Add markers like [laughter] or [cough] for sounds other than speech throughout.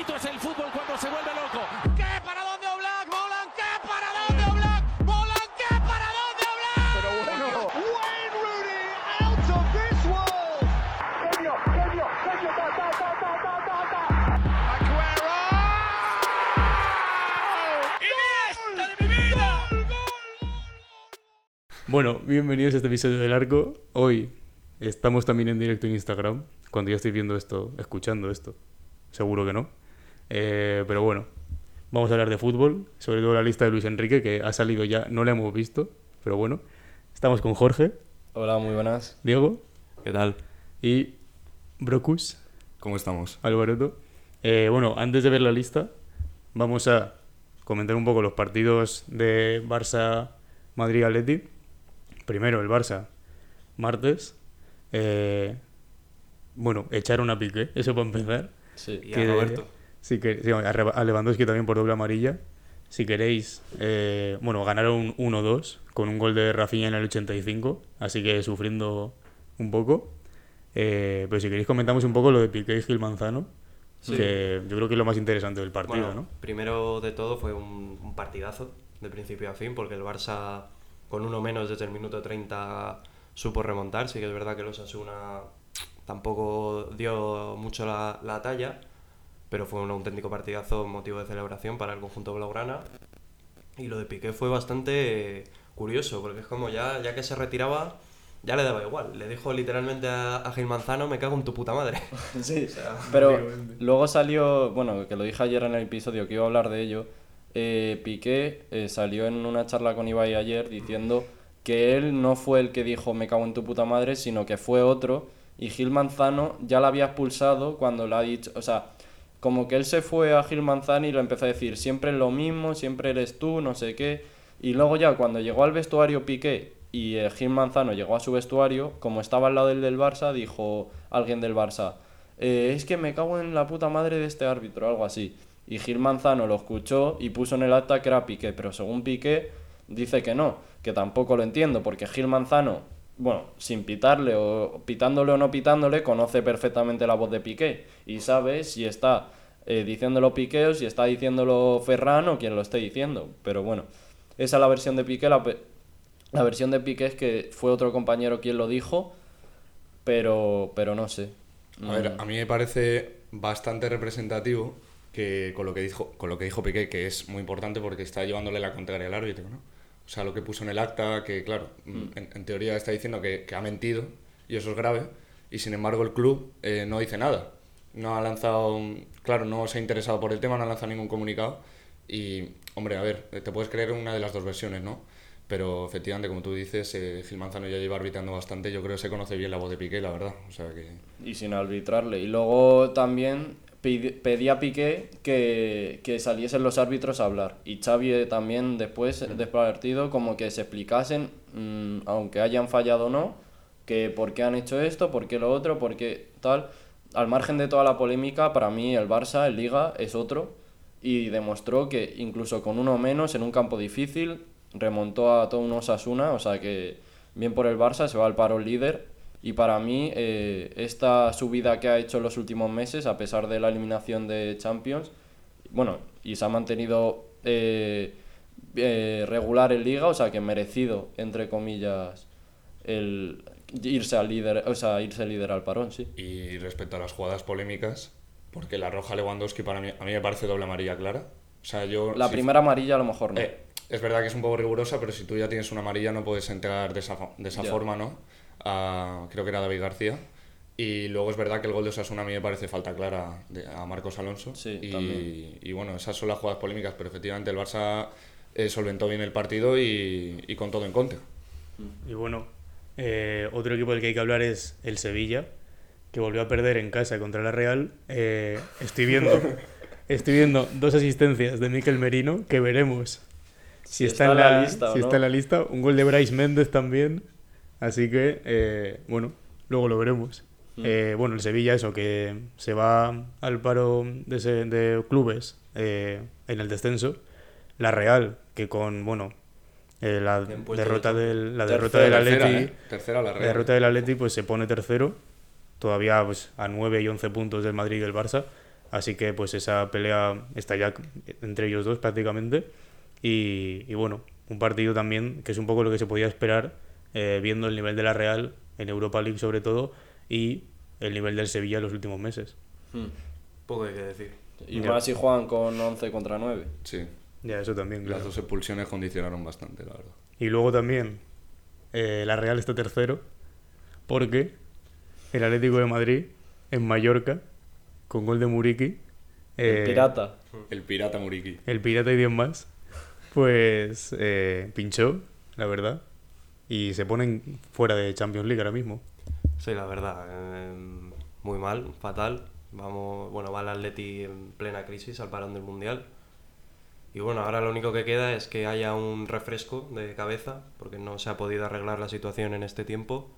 bonito es el fútbol cuando se vuelve loco. ¿Qué? ¿Para dónde Oblak? ¿Molan? ¿Qué? ¿Para dónde Oblak? ¿Molan? ¿Qué? ¿Para dónde Oblak? Pero bueno, Wayne Rooney out of this world. genio, genio, genio, ta, ta, ta, ta, ta, ta, ta. Aguero. ¡Iniesta de mi vida! ¡Gol, gol, Bueno, bienvenidos a este episodio del Arco. Hoy estamos también en directo en Instagram. Cuando ya estoy viendo esto, escuchando esto, seguro que no. Eh, pero bueno, vamos a hablar de fútbol, sobre todo la lista de Luis Enrique, que ha salido ya, no la hemos visto, pero bueno. Estamos con Jorge, Hola, muy buenas. Diego ¿Qué tal? y Brocus, ¿Cómo estamos? Alvareto. Eh, bueno, antes de ver la lista, vamos a comentar un poco los partidos de Barça, Madrid, Atleti. Primero el Barça, martes. Eh, bueno, echaron a Piqué, eso para empezar. Sí. Que- Sí, que, sí, a Lewandowski también por doble amarilla. Si queréis, eh, bueno, ganaron 1-2 con un gol de Rafinha en el 85, así que sufriendo un poco. Eh, pero si queréis comentamos un poco lo de Piqué y Gil Manzano, Sí. que yo creo que es lo más interesante del partido, Bueno, ¿no? primero de todo fue un, un partidazo de principio a fin porque el Barça con uno menos desde el minuto 30 supo remontar. Sí que es verdad que los Asuna tampoco dio mucho la, la talla, pero fue un auténtico partidazo, motivo de celebración para el conjunto blaugrana. Y lo de Piqué fue bastante curioso porque es como ya, ya que se retiraba ya le daba igual. Le dijo literalmente a, a Gil Manzano, me cago en tu puta madre. [laughs] Sí, [laughs] [laughs] pero luego salió, bueno, que lo dije ayer en el episodio que iba a hablar de ello, eh, Piqué eh, salió en una charla con Ibai ayer diciendo que él no fue el que dijo me cago en tu puta madre, sino que fue otro y Gil Manzano ya la había expulsado cuando le ha dicho, o sea, como que él se fue a Gil Manzano y lo empezó a decir siempre es lo mismo, siempre eres tú, no sé qué, y luego ya cuando llegó al vestuario Piqué y eh, Gil Manzano llegó a su vestuario, como estaba al lado del del Barça, dijo alguien del Barça, eh, es que me cago en la puta madre de este árbitro, algo así. Y Gil Manzano lo escuchó y puso en el acta que era Piqué, pero según Piqué dice que no, que tampoco lo entiendo, porque Gil Manzano, bueno, sin pitarle o pitándole o no pitándole, conoce perfectamente la voz de Piqué y sabe si está eh, diciéndolo Piqué o si está diciéndolo Ferran o quien lo esté diciendo. Pero bueno, esa es la versión de Piqué. La, la versión de Piqué es que fue otro compañero quien lo dijo, pero, pero no sé. A ver, a mí me parece bastante representativo que con lo que dijo, con lo que dijo Piqué, que es muy importante porque está llevándole la contraria al árbitro, ¿no? O sea, lo que puso en el acta, que claro, en, en teoría está diciendo que, que ha mentido y eso es grave, y sin embargo el club eh, no dice nada. No ha lanzado, claro, no se ha interesado por el tema, no ha lanzado ningún comunicado. Y, hombre, a ver, te puedes creer una de las dos versiones, ¿no? Pero efectivamente, como tú dices, eh, Gil Manzano ya lleva arbitrando bastante. Yo creo que se conoce bien la voz de Piqué, la verdad. O sea que. Y sin arbitrarle. Y luego también pedía a Piqué que, que saliesen los árbitros a hablar. Y Xavi eh, también después del partido como que se explicasen, mm, aunque hayan fallado o no, que por qué han hecho esto, por qué lo otro, por qué tal. Al margen de toda la polémica, para mí el Barça, el Liga, es otro. Y demostró que incluso con uno menos en un campo difícil, remontó a todo un Osasuna. O sea que bien por el Barça, se va al paro líder. Y para mí, eh, esta subida que ha hecho en los últimos meses, a pesar de la eliminación de Champions, bueno, y se ha mantenido eh, eh, regular en Liga, o sea que merecido, entre comillas, el irse al líder, o sea, irse líder al parón, sí. Y respecto a las jugadas polémicas, porque la roja Lewandowski para mí, a mí me parece doble amarilla clara. O sea, yo... La si- primera amarilla a lo mejor no. eh, es verdad que es un poco rigurosa, pero si tú ya tienes una amarilla no puedes entrar de esa, de esa forma, ¿no? A- creo que era David García. Y luego es verdad que el gol de Osasuna a mí me parece falta clara de- a Marcos Alonso. Sí, y, y bueno, esas son las jugadas polémicas, pero efectivamente el Barça eh, solventó bien el partido y, y con todo en contra. Y bueno, eh, otro equipo del que hay que hablar es el Sevilla, que volvió a perder en casa contra la Real. Eh, estoy viendo [laughs] estoy viendo dos asistencias de Miquel Merino, que veremos si, está, en la, lista o si no. está en la lista. Un gol de Bryce Méndez también. Así que, eh, bueno, luego lo veremos. Mm. Eh, bueno, el Sevilla, eso, que se va al paro de, ese- de clubes eh, en el descenso. La Real, que con, bueno, la derrota de del, la derrota del Atleti. Tercera la la Real. derrota del Atleti, pues se pone tercero, todavía pues, a 9 y 11 puntos del Madrid y del Barça. Así que pues esa pelea está ya entre ellos dos prácticamente. Y, y bueno, un partido también que es un poco lo que se podía esperar eh, viendo el nivel de la Real en Europa League sobre todo y el nivel del Sevilla en los últimos meses. Hmm. Poco hay que decir. Y Ya. más si juegan con 11 contra 9. Sí. Ya, eso también, Las claro. dos expulsiones condicionaron bastante, la verdad. Y luego también eh, la Real está tercero porque el Atlético de Madrid en Mallorca con gol de Muriqui. eh, Pirata. El pirata Muriqui. el Pirata y 10 más, pues eh, pinchó, la verdad, y se ponen fuera de Champions League ahora mismo. Sí, la verdad, eh, muy mal, fatal. Vamos, bueno, va el Atleti en plena crisis al parón del Mundial. Y bueno, ahora lo único que queda es que haya un refresco de cabeza, porque no se ha podido arreglar la situación en este tiempo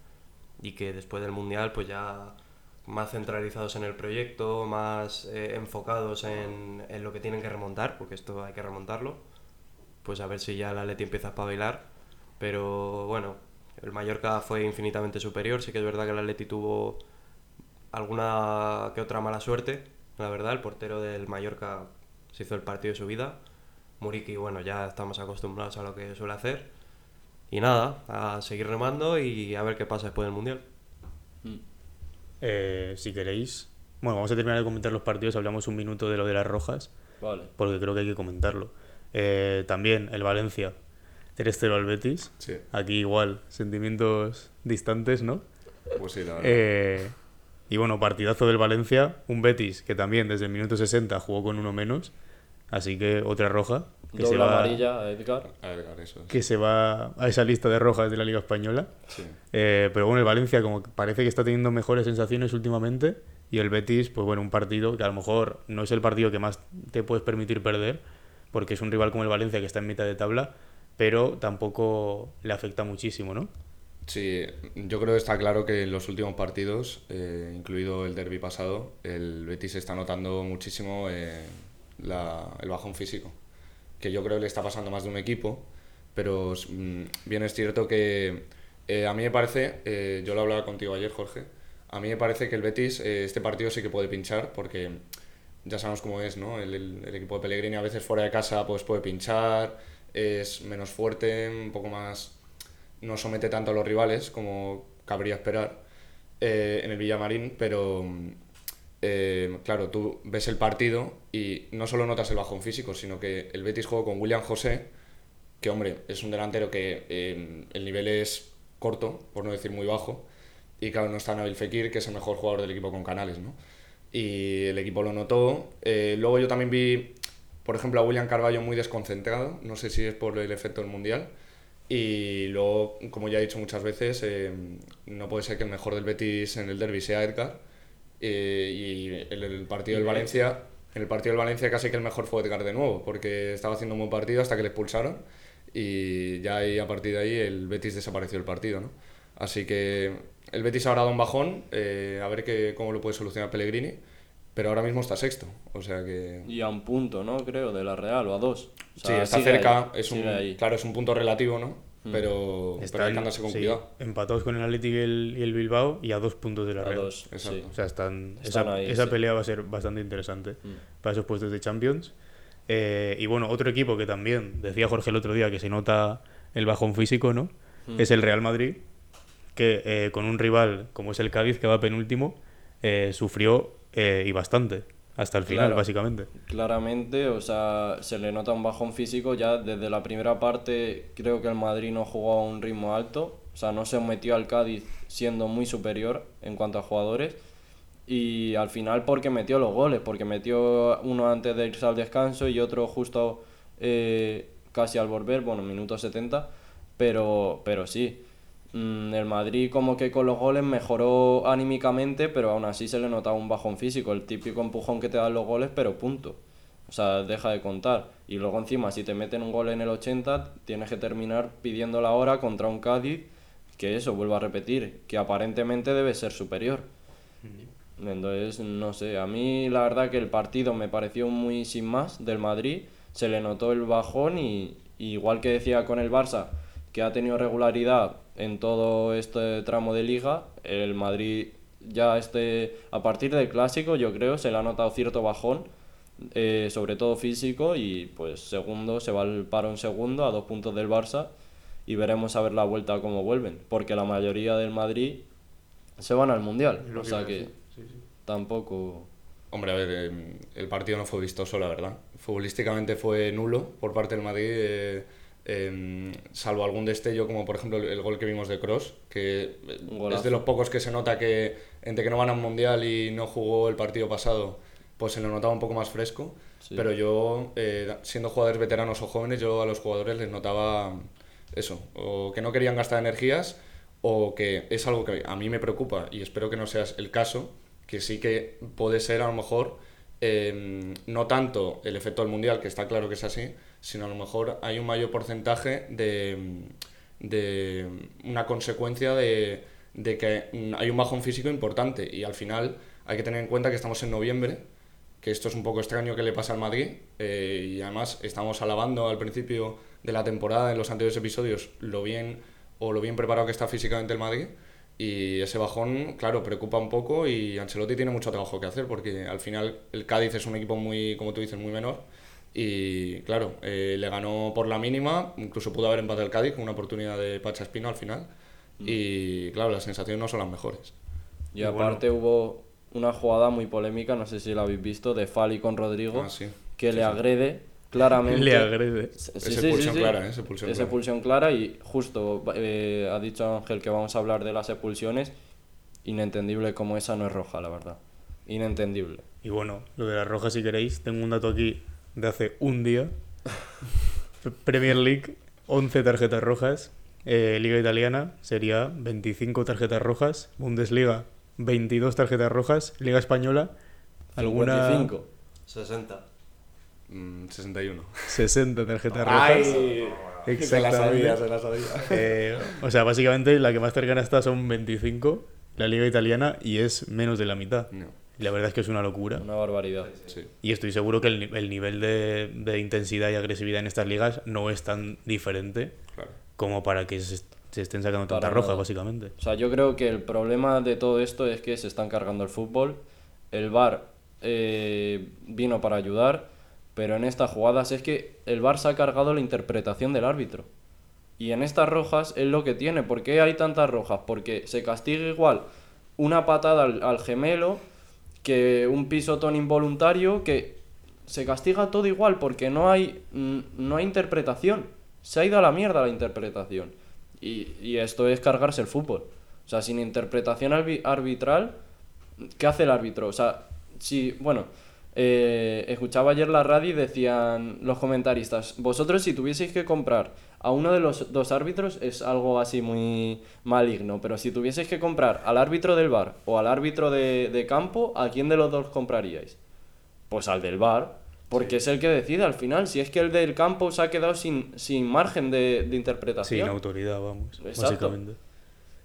y que después del Mundial pues ya más centralizados en el proyecto, más eh, enfocados en, en lo que tienen que remontar, porque esto hay que remontarlo, pues a ver si ya el Atleti empieza a espabilar. Pero bueno, el Mallorca fue infinitamente superior, sí que es verdad que el Atleti tuvo alguna que otra mala suerte, la verdad, el portero del Mallorca se hizo el partido de su vida. Muriqui, bueno, ya estamos acostumbrados a lo que suele hacer. Y nada, a seguir remando y a ver qué pasa después del Mundial. Eh, si queréis, bueno, vamos a terminar de comentar los partidos, hablamos un minuto de lo de las rojas, Vale. porque creo que hay que comentarlo. Eh, también el Valencia, 3-0 al Betis, Sí. aquí igual, sentimientos distantes, ¿no? Pues sí, la verdad. Eh, y bueno, partidazo del Valencia, un Betis que también desde el minuto 60 jugó con uno menos, así que otra roja que se va amarilla a Edgar. A Edgar, eso es. que se va a esa lista de rojas de la Liga Española. Sí. Eh, pero bueno, el Valencia como parece que está teniendo mejores sensaciones últimamente y el Betis, pues bueno, un partido que a lo mejor no es el partido que más te puedes permitir perder, porque es un rival como el Valencia que está en mitad de tabla, pero tampoco le afecta muchísimo, ¿no? Sí, yo creo que está claro que en los últimos partidos, eh, incluido el derby pasado, el Betis está notando muchísimo eh, la- el bajón físico, que yo creo que le está pasando más de un equipo, pero mm, bien es cierto que eh, a mí me parece, eh, yo lo hablaba contigo ayer, Jorge, a mí me parece que el Betis este partido sí que puede pinchar, porque ya sabemos cómo es, ¿no? El, el- el equipo de Pellegrini a veces fuera de casa pues puede pinchar, es menos fuerte, un poco más no somete tanto a los rivales como cabría esperar eh, en el Villamarín, pero eh, claro, tú ves el partido y no solo notas el bajón físico, sino que el Betis juega con William José, que hombre, es un delantero que eh, el nivel es corto, por no decir muy bajo, y claro, no está Nabil Fekir, que es el mejor jugador del equipo con Canales, ¿no? Y el equipo lo notó. Luego yo también vi, por ejemplo, a William Carballo muy desconcentrado, no sé si es por el efecto del Mundial, y luego, como ya he dicho muchas veces, eh, no puede ser que el mejor del Betis en el derby sea Edgar. eh, y en el partido del Valencia, en el partido del Valencia casi que el mejor fue Edgar de nuevo, porque estaba haciendo un buen partido hasta que le expulsaron. Y ya ahí, a partir de ahí el Betis desapareció del partido, ¿no? Así que el Betis ahora da un bajón, eh, a ver que, cómo lo puede solucionar Pellegrini, pero ahora mismo está sexto, o sea que... Y a un punto, ¿no? Creo, de la Real, o a dos. O Sí, está cerca, ahí, es un, claro, es un punto relativo, ¿no? Pero, pero hay que andarse con sí, cuidado. empatados con el Atlético y el, y el Bilbao y a dos puntos de la A Real. dos, Exacto. sí. O sea, están, Están esa, ahí, esa sí. pelea va a ser bastante interesante para esos puestos de Champions. Eh, y bueno, otro equipo que también, decía Jorge el otro día, que se nota el bajón físico, ¿no? Es el Real Madrid, que eh, con un rival como es el Cádiz, que va penúltimo, eh, sufrió eh, y bastante, hasta el final, Claro. básicamente. Claramente, o sea, se le nota un bajón físico ya desde la primera parte. Creo que el Madrid no jugó a un ritmo alto, o sea, no se metió al Cádiz siendo muy superior en cuanto a jugadores. Y al final, porque metió los goles, porque metió uno antes de irse al descanso y otro justo eh, casi al volver, bueno, minuto 70. Pero, pero sí, el Madrid como que con los goles mejoró anímicamente, pero aún así se le notaba un bajón físico, el típico empujón que te dan los goles, pero punto. O sea, deja de contar. Y luego encima, si te meten un gol en el 80, tienes que terminar pidiendo la hora contra un Cádiz, que eso, vuelvo a repetir, que aparentemente debe ser superior. Entonces, no sé, a mí la verdad que el partido me pareció muy sin más del Madrid, se le notó el bajón y, y igual que decía con el Barça, que ha tenido regularidad en todo este tramo de liga, el Madrid ya este, a partir del clásico, yo creo, se le ha notado cierto bajón, eh, sobre todo físico, y pues segundo, se va el paro en segundo, a dos puntos del Barça, y veremos a ver la vuelta cómo vuelven, porque la mayoría del Madrid se van al Mundial, Lo o que sea que decir, sí, sí. tampoco... Hombre, a ver, eh, el partido no fue vistoso, la verdad. Futbolísticamente fue nulo por parte del Madrid, eh, eh, salvo algún destello, como por ejemplo el, gol que vimos de Cross, que es de los pocos que se nota que entre que no van a un mundial y no jugó el partido pasado, pues se lo notaba un poco más fresco. Sí. Pero yo, eh, siendo jugadores veteranos o jóvenes, yo a los jugadores les notaba eso, o que no querían gastar energías, o que es algo que a mí me preocupa y espero que no sea el caso, que sí que puede ser a lo mejor eh, no tanto el efecto del mundial, que está claro que es así, sino a lo mejor hay un mayor porcentaje de, de una consecuencia de, de que hay un bajón físico importante. Y al final hay que tener en cuenta que estamos en noviembre, que esto es un poco extraño que le pasa al Madrid eh, y además estamos alabando al principio de la temporada en los anteriores episodios lo bien o lo bien preparado que está físicamente el Madrid y ese bajón, claro, preocupa un poco y Ancelotti tiene mucho trabajo que hacer porque al final el Cádiz es un equipo muy, como tú dices, muy menor y claro, eh, le ganó por la mínima, incluso pudo haber empatado el Cádiz con una oportunidad de Pacha Espino al final y claro, las sensaciones no son las mejores. Y, Y bueno. aparte hubo una jugada muy polémica, no sé si la habéis visto, de Fali con Rodrigo, Ah, sí. que Sí, le sí. agrede claramente. [laughs] Le agrede. Sí, Es sí, sí, expulsión sí. clara, ¿eh? es expulsión Es clara. expulsión clara y justo eh, ha dicho Ángel que vamos a hablar de las expulsiones. Inentendible como esa no es roja, la verdad. Inentendible. Y bueno, lo de las rojas, si queréis, tengo un dato aquí de hace un día. Premier League, 11 tarjetas rojas. Eh, Liga Italiana sería 25 tarjetas rojas. Bundesliga, 22 tarjetas rojas. Liga Española, alguna 55. 60. Mm, 61. 60 tarjetas rojas. Exactamente. se la sabía. Eh, o sea, básicamente la que más cercana está son 25, la Liga Italiana, y es menos de la mitad. No, Y la verdad es que es una locura. Una barbaridad. sí. Y estoy seguro que el, ni- el nivel de, de intensidad y agresividad en estas ligas no es tan diferente Claro. como para que se, se estén sacando tantas rojas, nada. básicamente. O sea, yo creo que el problema de todo esto es que se están cargando el fútbol. El VAR eh, vino para ayudar, pero en estas jugadas es que el VAR se ha cargado la interpretación del árbitro. Y en estas rojas es lo que tiene. ¿Por qué hay tantas rojas? Porque se castiga igual una patada al, al gemelo que un pisotón involuntario, que se castiga todo igual porque no hay, no hay interpretación. Se ha ido a la mierda la interpretación. Y, y esto es cargarse el fútbol. O sea, sin interpretación arbi- arbitral, ¿qué hace el árbitro? O sea, si, bueno, eh, escuchaba ayer la radio y decían los comentaristas, vosotros si tuvieseis que comprar a uno de los dos árbitros es algo así muy maligno, pero si tuvieseis que comprar al árbitro del bar o al árbitro de, de campo, ¿a quién de los dos compraríais? Pues al del bar, porque es el que decide al final, si es que el del campo se ha quedado sin, sin margen de, de interpretación. Sin autoridad, vamos, Exacto. básicamente.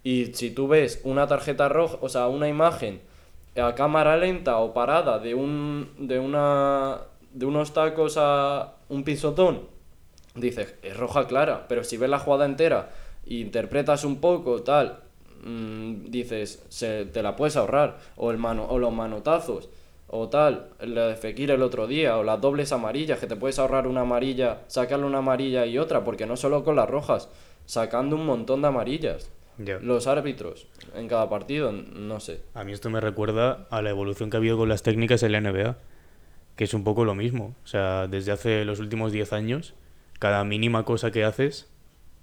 Y si tú ves una tarjeta roja, o sea, una imagen a cámara lenta o parada de un de una de unos tacos a un pisotón, dices, es roja clara, pero si ves la jugada entera e interpretas un poco tal, mm, dices, se, te la puedes ahorrar o el mano o los manotazos o tal, la de Fekir el otro día o las dobles amarillas que te puedes ahorrar una amarilla, sacarle una amarilla y otra, porque no solo con las rojas, sacando un montón de amarillas los árbitros en cada partido, no sé. A mí esto me recuerda a la evolución que ha habido con las técnicas en la NBA, que es un poco lo mismo. O sea, desde hace los últimos 10 años, cada mínima cosa que haces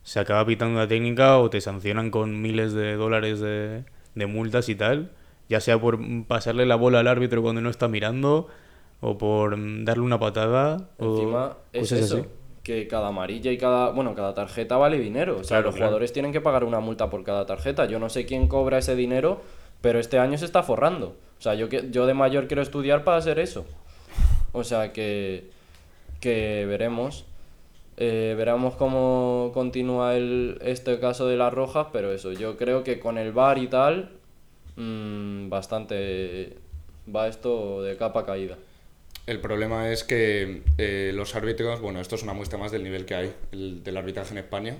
se acaba pitando una técnica o te sancionan con miles de dólares de, de multas y tal, ya sea por pasarle la bola al árbitro cuando no está mirando o por mm, darle una patada Encima o es eso, así. que cada amarilla y cada, bueno, cada tarjeta vale dinero. O sea, Claro, los claro. jugadores tienen que pagar una multa por cada tarjeta. Yo no sé quién cobra ese dinero, pero este año se está forrando. O sea, yo, que, yo de mayor quiero estudiar para hacer eso. O sea, que, que veremos. Eh, veremos cómo continúa el, este caso de las rojas, pero eso, yo creo que con el VAR y tal, mm, bastante va esto de capa caída. El problema es que eh, los árbitros, bueno, esto es una muestra más del nivel que hay el, del arbitraje en España.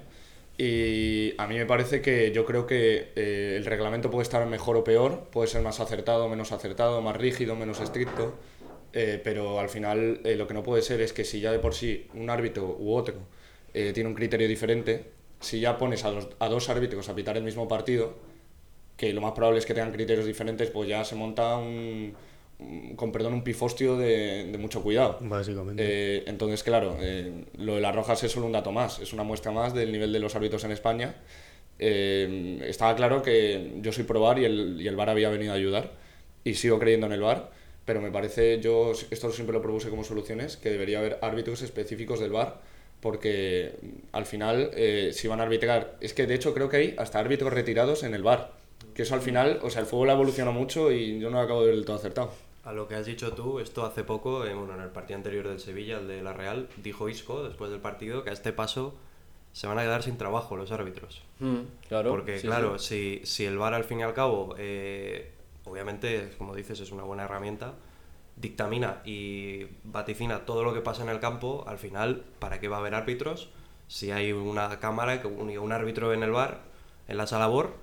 Y a mí me parece que yo creo que eh, el reglamento puede estar mejor o peor, puede ser más acertado, menos acertado, más rígido, menos estricto, eh, pero al final eh, lo que no puede ser es que si ya de por sí un árbitro u otro eh, tiene un criterio diferente, si ya pones a, los- a dos árbitros a pitar el mismo partido, que lo más probable es que tengan criterios diferentes, pues ya se monta un, un- con perdón, un pifostio de, de mucho cuidado. Básicamente. Eh, entonces, claro, eh, lo de las rojas es solo un dato más, es una muestra más del nivel de los árbitros en España. Eh, estaba claro que yo soy pro VAR y el, y el VAR había venido a ayudar y sigo creyendo en el VAR, pero me parece, yo esto siempre lo propuse como soluciones, que debería haber árbitros específicos del VAR porque al final eh, si van a arbitrar, es que de hecho creo que hay hasta árbitros retirados en el VAR, que eso al final, o sea, el fútbol ha evolucionado mucho y yo no lo acabo de ver del todo acertado. A lo que has dicho tú, esto hace poco, eh, bueno, en el partido anterior del Sevilla, el de la Real, dijo Isco después del partido que a este paso se van a quedar sin trabajo los árbitros. Mm, claro. Porque, sí, claro, sí. Si, si el VAR al fin y al cabo, eh, obviamente, como dices, es una buena herramienta, dictamina y vaticina todo lo que pasa en el campo, al final, ¿para qué va a haber árbitros? Si hay una cámara, que un, un árbitro en el VAR, en la sala BOR,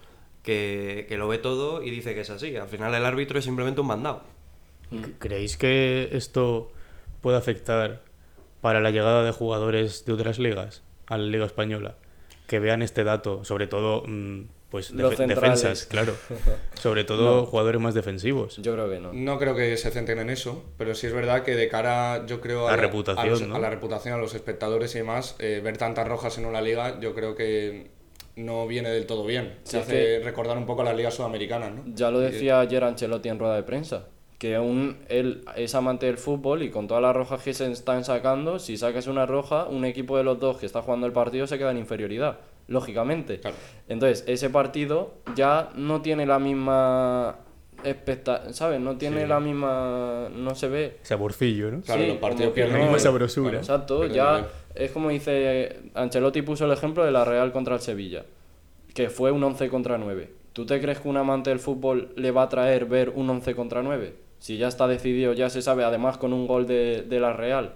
que, que lo ve todo y dice que es así. Al final el árbitro es simplemente un mandado. ¿Creéis que esto puede afectar para la llegada de jugadores de otras ligas a la Liga Española? Que vean este dato, sobre todo, mm, pues, centrales. defensas, claro. [laughs] Sobre todo jugadores más defensivos. Yo creo que no. No creo que se centren en eso, pero sí es verdad que de cara, yo creo, La la- reputación, a, los- ¿no? a la reputación, a los espectadores y demás, eh, ver tantas rojas en una liga, yo creo que no viene del todo bien. Sí, Se es hace que- recordar un poco a las ligas sudamericanas, ¿no? Ya lo decía ayer Ancelotti en rueda de prensa, que un, él es amante del fútbol y con todas las rojas que se están sacando, si sacas una roja, un equipo de los dos que está jugando el partido se queda en inferioridad, lógicamente. Claro. Entonces, ese partido ya no tiene la misma expecta ¿sabes? No tiene la misma... no se ve... Saborcillo, ¿no? Claro, Sí, los partidos pierden no- nivel. Misma sabrosura. Exacto, ya es como dice Ancelotti puso el ejemplo de la Real contra el Sevilla, que fue un 11 contra 9. ¿Tú te crees que un amante del fútbol le va a traer ver un 11 contra 9? Si ya está decidido, ya se sabe, además con un gol de, de la Real,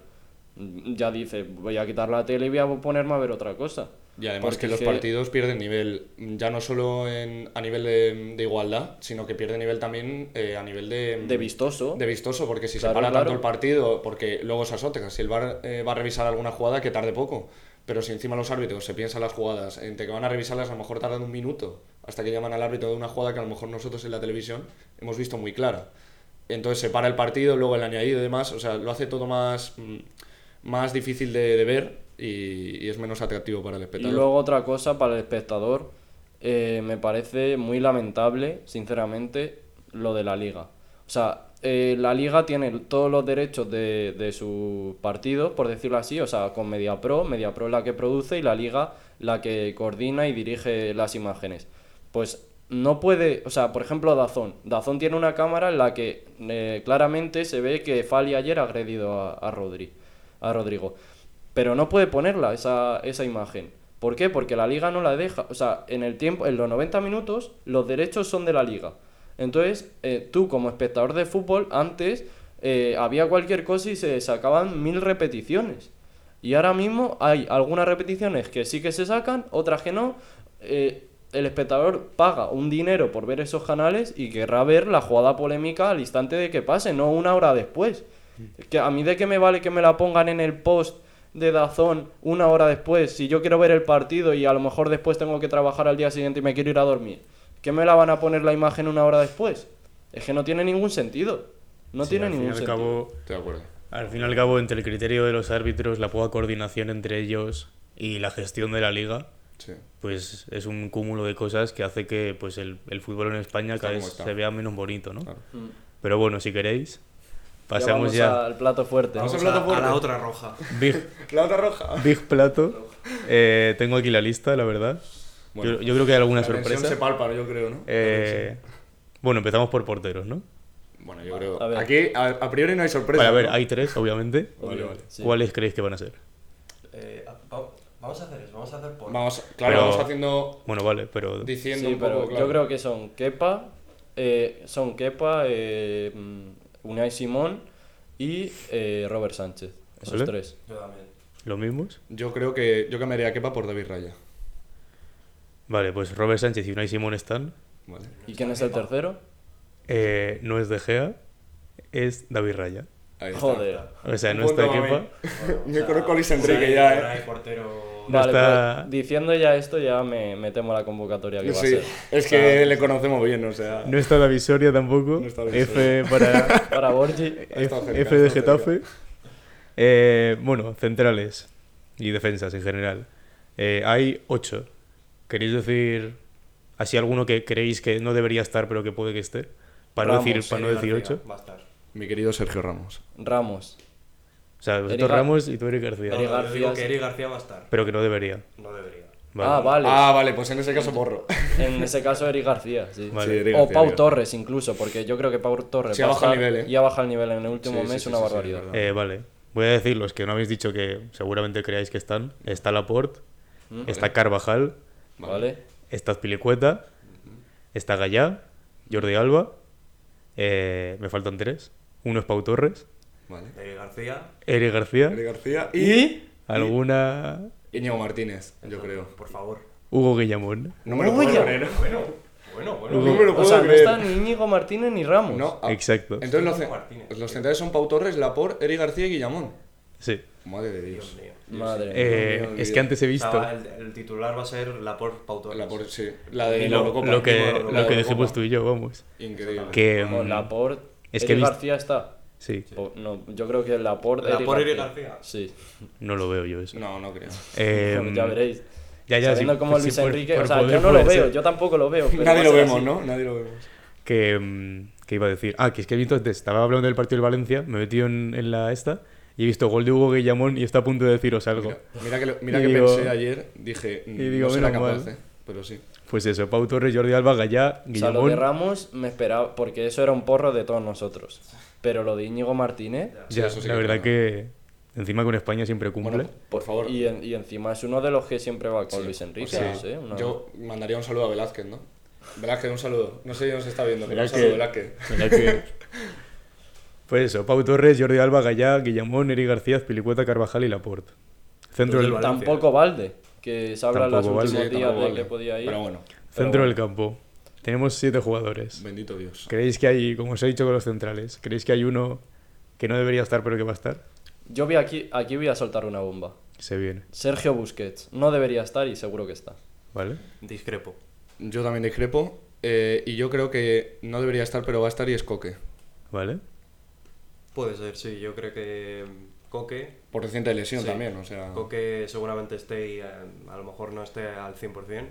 ya dice, voy a quitar la tele y voy a ponerme a ver otra cosa. Y además Porque que los partidos pierden nivel, ya no solo en, a nivel de, de igualdad, sino que pierden nivel también eh, a nivel de, De vistoso. de vistoso, porque si Claro, se para claro. tanto el partido, porque luego esas otras, si el VAR eh, va a revisar alguna jugada, que tarde poco. Pero si encima los árbitros se piensan las jugadas, entre que van a revisarlas, a lo mejor tardan un minuto hasta que llaman al árbitro de una jugada que a lo mejor nosotros en la televisión hemos visto muy clara. Entonces se para el partido, luego el añadido y demás, o sea, lo hace todo más, mm, más difícil de, de ver y, y es menos atractivo para el Y espectador. luego otra cosa para el espectador, eh, me parece muy lamentable, sinceramente, lo de la liga. O sea, eh, la liga tiene todos los derechos de, de sus partidos, por decirlo así, o sea, con MediaPro, MediaPro es la que produce y la liga la que coordina y dirige las imágenes. Pues no puede, o sea, por ejemplo, Dazón. Dazón tiene una cámara en la que eh, claramente se ve que Fali ayer ha agredido a, a, Rodri, a Rodrigo. Pero no puede ponerla esa, esa imagen. ¿Por qué? Porque la liga no la deja. O sea, en el tiempo, en los 90 minutos, los derechos son de la liga. Entonces, eh, tú como espectador de fútbol, antes eh, había cualquier cosa y se sacaban mil repeticiones. Y ahora mismo hay algunas repeticiones que sí que se sacan, otras que no. Eh, el espectador paga un dinero por ver esos canales y querrá ver la jugada polémica al instante de que pase, no una hora después. Que a mí de qué me vale que me la pongan en el post de Dazón una hora después si yo quiero ver el partido y a lo mejor después tengo que trabajar al día siguiente y me quiero ir a dormir. ¿Qué me la van a poner la imagen una hora después? Es que no tiene ningún sentido. No Sí, tiene al fin y ningún al sentido. cabo, Estoy de acuerdo. Al fin y al cabo, entre el criterio de los árbitros, la poca coordinación entre ellos y la gestión de la liga, Sí. pues es un cúmulo de cosas que hace que pues el, el fútbol en España Está cada vez se vea menos bonito, ¿no? Claro. Pero bueno, si queréis, Ya pasamos vamos ya. al plato fuerte. Vamos Vamos a, plato fuerte. a la otra roja. Big, [laughs] La otra roja. big plato. Eh, tengo aquí la lista, la verdad. Bueno, yo, yo creo que hay alguna La sorpresa. se palpa, yo creo, ¿no? Eh, bueno, empezamos por porteros, ¿no? Bueno, yo creo. a ver. Aquí a, a priori no hay sorpresa. Vale, a ver, ¿no? hay tres, obviamente. Vale, vale. Sí. ¿Cuáles creéis que van a ser? Eh, va- vamos a hacer eso, vamos a hacer por... Vamos, claro, Pero- vamos haciendo. Bueno, vale, pero Diciendo Sí, un pero poco. claro. yo creo que son Kepa, eh, son Kepa, eh, mm, Unai Simón y eh, Robert Sánchez. Esos Vale. tres. Yo también. los mismos. Yo creo que. Yo cambiaría a Kepa por David Raya. Vale, pues Robert Sánchez y Unai Simón están. Vale. ¿Y quién es el tercero? Eh, no es De Gea, es David Raya. Ahí está. Joder. O sea, no está Kepa. Yo conozco a Luis Enrique ya, eh. Hay portero... No vale, está- pues diciendo ya esto, ya me, me temo la convocatoria que va a ser. es que le conocemos bien, o sea. No está David Soria tampoco. No está F para [laughs] Para Borgi. F, cerca, F de Getafe. Eh, bueno, centrales y defensas en general. Eh, hay ocho. ¿Queréis decir así alguno que creéis que no debería estar pero que puede que esté? Para no decir, para no decir ocho. Va a estar. Mi querido Sergio Ramos. Ramos. O sea, vosotros Eric Ramos y tú Eric García. No, Eric no, yo García digo que Eric García va a estar. Pero que no debería. No debería. Ah, vale. Ah, vale, pues en ese caso borro. En ese caso, Eric García, sí. Vale. Sí, Eric O García, Pau digo. Torres, incluso, porque yo creo que Pau Torres Sí, ha va a bajado el estar- nivel, ¿eh? y ha bajado el nivel en el último Sí, sí, mes, sí, una sí, sí, barbaridad. es verdad. Eh, vale. Voy a decir los que no habéis dicho que seguramente creáis que están. Está Laporte, está Carvajal, ¿Vale? está Azpilicueta, está Gallá, Jordi Alba. eh, me faltan tres. Uno es Pau Torres, Vale. Eric García, Eric García, Eric García y. ¿Y? alguna. Íñigo Martínez, yo creo. por favor. Hugo Guillamón. No me lo puedo creer. Bueno, bueno, bueno. No me lo O puedo sea, no creer. está ni Íñigo Martínez ni Ramos. No, ah, Exacto. Entonces los, ce- Martínez. los centrales son Pau Torres, Laporte, Eric García y Guillamón. Sí. Madre de Dios. Dios mío. Madre mía. Eh, olvidé. es que antes he O visto sea, el, el titular va a ser Laporte Pau Torres. Laporte, sí. La de la lo- Eurocopa. lo que, la lo que dijimos tú y yo, vamos. Increíble. Que. Mm, es que he Eric visto- García está. Sí, O- no, yo creo que Laporte. Laporte, Eric Eric García. García. Sí. no lo veo yo eso. No, no creo. Eh, [laughs] ya veréis. Ya, ya, Sabiendo sí, como Luis sí, por- Enrique. por o sea, poder yo no lo veo, ser. yo tampoco lo veo. [laughs] pero Nadie lo vemos, así. ¿no? Nadie lo vemos. Que, mm, que iba a decir. Ah, que es que he visto antes, estaba hablando del partido del Valencia, me he metido en, en la esta y he visto gol de Hugo Guillamón y está a punto de deciros algo. Mira, mira que, lo- mira que digo- pensé ayer, dije, mm, y digo, no será capaz, mal. eh, pero sí. Pues eso, Pau Torres, Jordi Alba, Gallá, O sea, lo Guillamón. de Ramos me esperaba, porque eso era un porro de todos nosotros. Pero lo de Íñigo Martínez, Sí, Ya, eso sí la que verdad que encima con España siempre cumple. Bueno, por favor. y, en- y encima es uno de los que siempre va con Sí, Luis Enrique. o sea, no sé, una- Yo mandaría un saludo a Velázquez, ¿no? Velázquez, un saludo. No sé si nos está viendo, pero un Velázquez. saludo, Velázquez. Que- [laughs] Pues eso, Pau Torres, Jordi Alba, Gallá, Guillamón, Eric García, Pilicueta, Carvajal y Laporte. Centro, Los del. Tampoco Valde, que se habla en los Tampoco últimos Valde, días de que podía ir. Pero bueno, centro bueno. del campo. Tenemos siete jugadores. bendito Dios. ¿Creéis que hay, como os he dicho con los centrales, ¿creéis que hay uno que no debería estar pero que va a estar? Yo voy aquí, aquí voy a soltar una bomba. Se viene, Sergio Busquets no debería estar y seguro que está. ¿vale? Discrepo. Yo también discrepo. eh, y yo creo que no debería estar, pero va a estar y es Coque. ¿Vale? Puede ser, sí. Yo creo que mm, Coque. Por reciente lesión Sí. también, o sea. Coque seguramente esté y eh, a lo mejor no esté al 100%.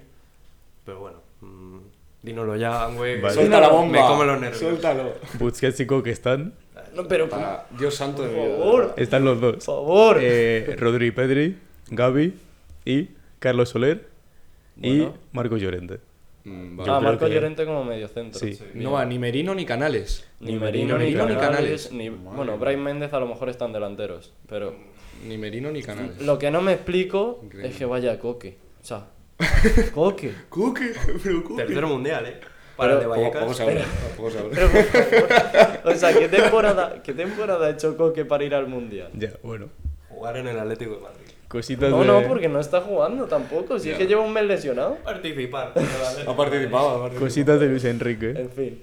Pero bueno. mm, dínoslo ya, güey. Vale. Suelta la bomba. Me come los nervios. Suéltalo. Busquets y Coque están. No, pero Para Dios santo de por favor, Están los por dos. favor. Eh, Rodri Pedri, Gaby y Carlos Soler y Bueno. Marco Llorente. Mm, vale. ah, Marco que- Llorente como medio centro. Sí. No va ni Merino ni Canales. Ni Merino ni, Merino ni Canales. Canales. ni- Madre bueno. Brian Méndez a lo mejor están delanteros. Pero Ni Merino ni Canales. lo que no me explico Increíble. es que vaya Coque. O sea, [laughs] Coque. Coque, pero Coque. Tercer mundial, ¿eh? Para Pero- el de Vallecas. Pero, por favor, o sea, ¿qué temporada, ¿qué temporada ha hecho Coque para ir al Mundial? Ya, bueno. Jugar en el Atlético de Madrid. Cositas No, de... no, porque no está jugando tampoco. Si es que lleva un mes lesionado. Participar. [laughs] Ha participado, ha participado. Cositas de Luis Enrique. En fin.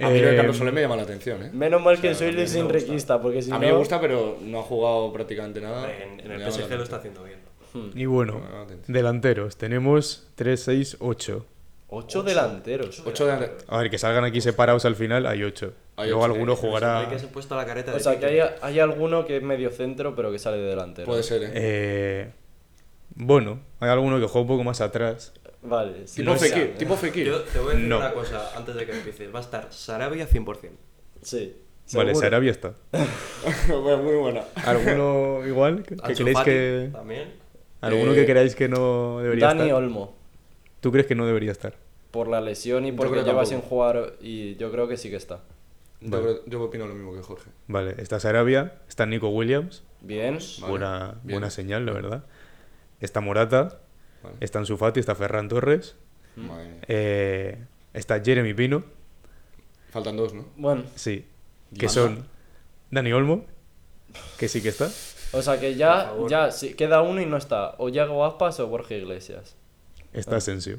A mí lo de Eh, Carlos Soler me llama la atención, ¿eh? Menos mal que O sea, soy a Luis. Enriquista, porque si A no. mí me gusta, pero no ha jugado prácticamente nada. En, el PSG lo está haciendo bien. Y bueno, delanteros. Tenemos 3, 6, 8. Ocho delanteros. Ocho de... A ver, que salgan aquí separados al final, hay 8. Hay Luego ocho. alguno jugará... Enrique se puesto la careta O sea, que hay, hay alguno que es medio centro, pero que sale de delantero. Puede ser, ¿eh? Eh, bueno, hay alguno que juega un poco más atrás. Vale, sí. tipo no. Fekir, tipo Fekir. Yo te voy a decir No. una cosa antes de que empieces. Va a estar Sarabia 100%. Sí. Vale, seguro. Sarabia está. [laughs] Muy buena. ¿Alguno igual? ¿Que, que creéis que... También. ¿Alguno Eh, que creáis que no debería Dani estar? Olmo. ¿Tú crees que no debería estar? Por la lesión y porque lleva sin jugar. Y yo creo que sí que está. Yo, Vale. creo- yo opino lo mismo que Jorge. Vale, está Sarabia, está Nico Williams, Bien. Vale, buena, bien. buena señal, la verdad. Está Morata, Vale. está Ansu Fati, está Ferran Torres, mía. eh, está Jeremy Pino, Faltan dos, ¿no? Bueno, sí, que son Dani Olmo, que sí que está, o sea que ya, ya sí, queda uno y no está. O Yago Aspas o Borja Iglesias. está Asensio.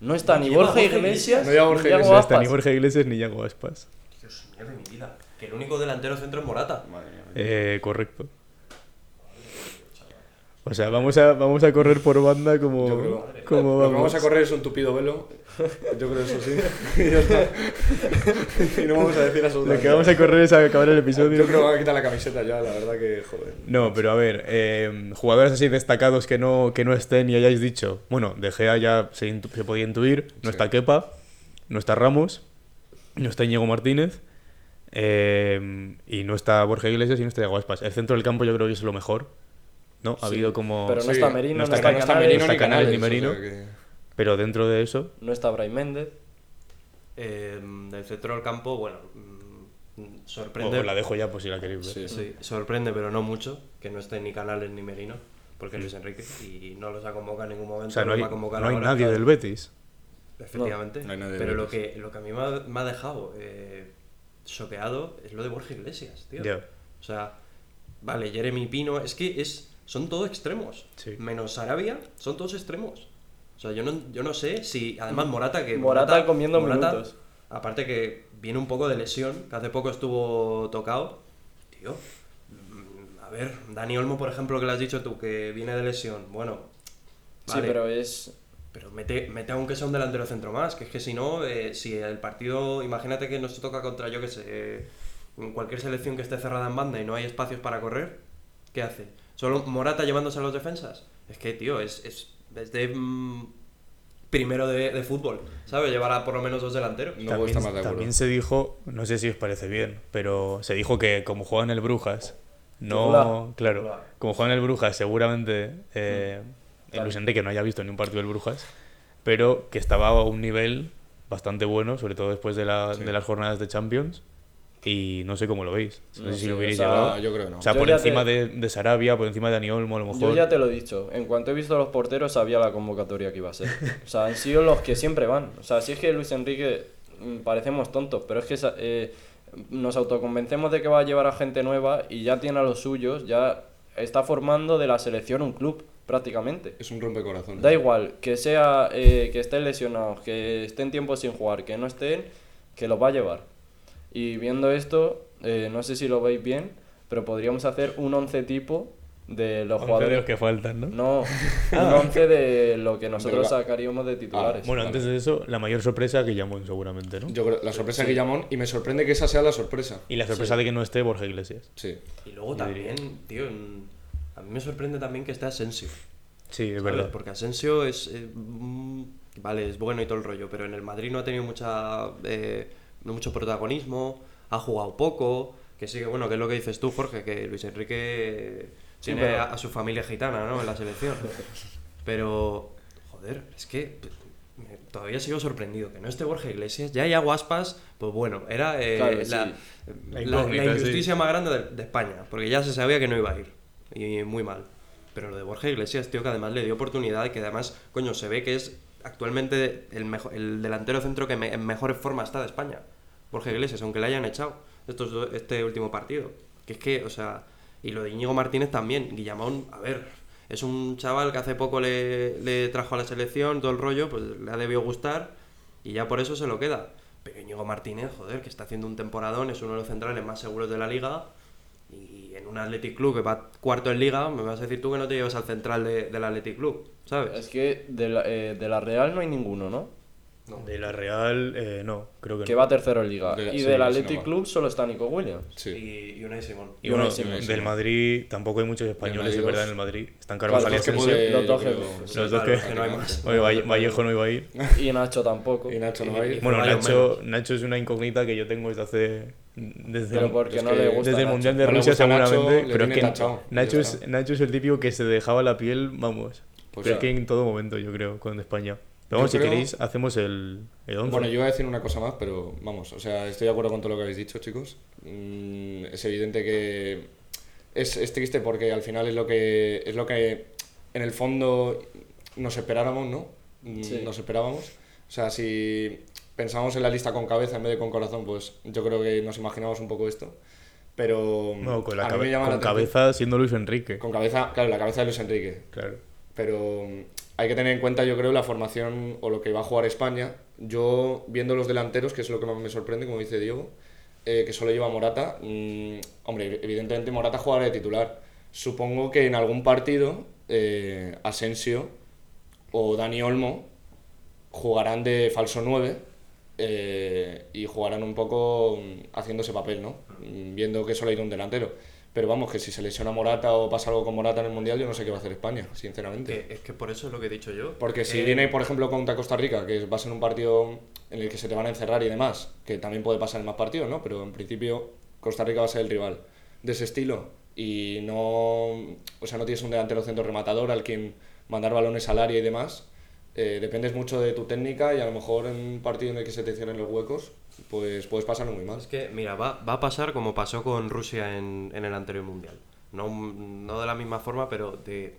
No está ni Borja Iglesias, No lleva Borja Iglesias, No está ni Aspas. Borja Iglesias ni Yago Aspas. Dios mío de mi vida. Que el único delantero centro es Morata. Madre mía. Eh, correcto. O sea, vamos a, vamos a correr por banda como, Yo creo- como Lo que vamos. vamos a correr es un tupido velo. Yo creo eso sí. [laughs] Y ya está. Y no vamos a decir Lo absolutamente que vamos a correr es a acabar el episodio. Yo creo que van a quitar la camiseta ya, la verdad que joder. No, pero a ver, eh, jugadores así destacados que no, que no estén y hayáis dicho. Bueno, De Gea ya se, podía intuir. No Sí. está Kepa, no está Ramos, no está Íñigo Martínez. eh, y no está Borja Iglesias y no está Iago Aspas. El centro del campo yo creo que es lo mejor. ¿No? Ha Sí. habido como. Pero no Sí, está Merino, no, no está- no está Canales, Merino está ni Canales Canales ni Merino. o sea que- Pero dentro de eso. no está Brahim Méndez. Eh, del centro del campo, bueno, mm, sorprende. Os la dejo ya por si la queréis ver. Sí. Sí, sorprende, pero no mucho que no esté ni Canales ni Merino, porque es Luis Enrique y no los ha convocado en ningún momento. O sea, no hay, va a convocar no hay ahora, nadie claro. del Betis. Efectivamente. No hay nadie del pero lo Betis. que, lo que a mí me ha, me ha dejado eh, choqueado es lo de Borja Iglesias, tío. Ya. O sea, vale, Jeremy Pino, es que es, son todos extremos. Sí. Menos Arabia, son todos extremos. O sea, yo no, yo no sé si. Además, Morata, que. Morata comiendo minutos. Aparte que viene un poco de lesión, que hace poco estuvo tocado. Tío. mm, A ver, Dani Olmo, por ejemplo, que le has dicho tú, que viene de lesión. Bueno. Sí, pero es. pero mete, mete aunque sea un delantero centro más, que es que si no, eh, si el partido, imagínate que nos toca contra, yo que sé, eh, cualquier selección que esté cerrada en banda y no hay espacios para correr, ¿qué hace? ¿Solo Morata llevándose a los defensas? Es que, tío, es, es, es de mm, primero de, de fútbol, ¿sabes? Llevar a por lo menos dos delanteros. No estar más de acuerdo. también se dijo, no sé si os parece bien, pero se dijo que como juega en el Brujas, no, Titular. claro, Titular. como juega en el Brujas, seguramente eh, Claro. Luis Enrique no haya visto ni un partido del Brujas, pero que estaba a un nivel bastante bueno, sobre todo después de, la- Sí. de las jornadas de Champions. Y no sé cómo lo veis. No, No sé si lo hubierais o sea, llevado. Yo creo que no. O sea, Yo por encima te- de, de Sarabia, por encima de Dani Olmo, a lo mejor. Yo ya te lo he dicho, en cuanto he visto a los porteros sabía la convocatoria que iba a ser. O sea, han sido los que siempre van. O sea, si es que Luis Enrique mm, parecemos tontos, pero es que eh, nos autoconvencemos de que va a llevar a gente nueva y ya tiene a los suyos, ya está formando de la selección un club prácticamente. Es un rompecorazón. Da igual, que sea eh, que estén lesionados, que estén tiempo sin jugar, que no estén, que los va a llevar. Y viendo esto, eh, no sé si lo veis bien, pero podríamos hacer un 11 tipo de los 11 de jugadores. los que faltan, ¿no? No, [laughs] un 11 de lo que nosotros sacaríamos de titulares. Bueno, antes de eso, la mayor sorpresa que llamó seguramente, ¿no? Yo creo, la sorpresa de Guillamón, y me sorprende que esa sea la sorpresa. Y la sorpresa de que no esté Borja Iglesias. Sí. Y luego también, tío, en- a mí me sorprende también que esté Asensio. Sí, es ¿sabes? verdad. Porque Asensio es. eh, mm, vale, es bueno y todo el rollo, pero en el Madrid no ha tenido mucha, eh, no mucho protagonismo, ha jugado poco. Que sí, que bueno, que es lo que dices tú, Jorge, que Luis Enrique Sí, tiene pero- a, a su familia gitana, ¿no? En la selección. [laughs] Pero, joder, es que me- todavía sigo sorprendido. Que no esté Borja Iglesias, ya hay aguaspas, pues bueno, era eh, Claro, la, sí. la- La la incógnita, sí. injusticia más grande de, de España, porque ya se sabía que no iba a ir. Y muy mal. Pero lo de Borja Iglesias, tío, que además le dio oportunidad y que además, coño, se ve que es actualmente el, mejor, el delantero centro que me- en mejores forma está de España. Borja Iglesias, aunque le hayan echado estos, este último partido. Que es que, o sea, y lo de Íñigo Martínez también. Guillamón, a ver, es un chaval que hace poco le, le trajo a la selección, todo el rollo, pues le ha debido gustar y ya por eso se lo queda. Pero Íñigo Martínez, joder, que está haciendo un temporadón, es uno de los centrales más seguros de la liga. Y en un Athletic Club que va cuarto en liga, me vas a decir tú que no te llevas al central de- del Athletic Club, ¿sabes? Es que de la, eh, de la Real no hay ninguno, ¿no? De la Real, eh, no, creo que, Que no. va tercero en Liga. De la- y sí, del Athletic no. Club solo está Nico Williams. Sí. Y, y Unai Simón. Y bueno, Unai Simón, del. Madrid tampoco hay muchos españoles, es verdad, en el Madrid. Están Claro, Carvajal y los que Los dos Los dos claro, que... no hay más. Oye, Valle- Vallejo no iba a ir. Y Nacho tampoco. Y Nacho no va a ir. Bueno, Nacho. Nacho es una incógnita que yo tengo desde hace... Desde, Pero porque es no que le gusta. desde el Nacho. Mundial de No Rusia Nacho, seguramente, le pero es que tachado, Nacho es. Nacho es el típico que se dejaba la piel, vamos, Pues pero es que en todo momento yo creo, con España. Pero vamos, Yo si creo- queréis, hacemos el, el once. Bueno, yo iba a decir una cosa más, pero vamos, o sea, estoy de acuerdo con todo lo que habéis dicho, chicos. Mm, es evidente que es, es triste porque al final es lo que es lo que en el fondo nos esperáramos, ¿no? Mm, Sí. Nos esperábamos. O sea, si pensábamos en la lista con cabeza en vez de con corazón, pues yo creo que nos imaginamos un poco esto. Pero No, con, la a mí cabe- me llama la con atención- cabeza siendo Luis Enrique. Con cabeza, claro, la cabeza de Luis Enrique. Claro. Pero hay que tener en cuenta, yo creo, la formación o lo que va a jugar España. Yo, viendo los delanteros, que es lo que más me sorprende, como dice Diego, eh, que solo lleva Morata, mm, hombre, evidentemente Morata jugará de titular. Supongo que en algún partido eh, Asensio o Dani Olmo jugarán de falso 9 eh, y jugarán un poco mm, haciendo ese papel, ¿no? Mm, Viendo que solo hay un delantero. Pero vamos, que si se lesiona Morata o pasa algo con Morata en el Mundial, yo no sé qué va a hacer España, sinceramente. Es que por eso es lo que he dicho yo. Porque si Eh, viene, por ejemplo, contra Costa Rica, que va a ser un partido en el que se te van a encerrar y demás, que también puede pasar en más partidos, ¿no? Pero en principio Costa Rica va a ser el rival de ese estilo y no, o sea, no tienes un delantero centro rematador al quien mandar balones al área y demás. eh, dependes mucho de tu técnica y a lo mejor en un partido en el que se te cierren los huecos, pues puedes pasarlo muy mal. Es que, mira, va, va a pasar como pasó con Rusia en, en el anterior mundial. No, no de la misma forma, pero de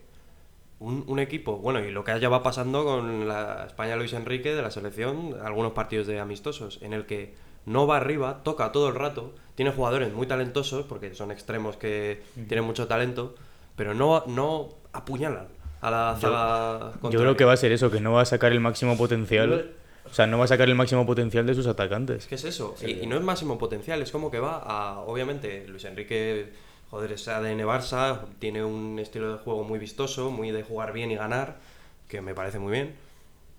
un, un equipo. Bueno, y lo que ya va pasando con la España Luis Enrique de la selección, algunos partidos de amistosos, en el que no va arriba, toca todo el rato, tiene jugadores muy talentosos, porque son extremos que tienen mucho talento, pero no, no apuñalan a la zaga Yo creo que va a ser eso, que no va a sacar el máximo potencial. O sea, no va a sacar el máximo potencial de sus atacantes. ¿Qué es eso? Y, y no es máximo potencial, es como que va a. Obviamente, Luis Enrique, joder, es ADN Barça, tiene un estilo de juego muy vistoso, muy de jugar bien y ganar, que me parece muy bien.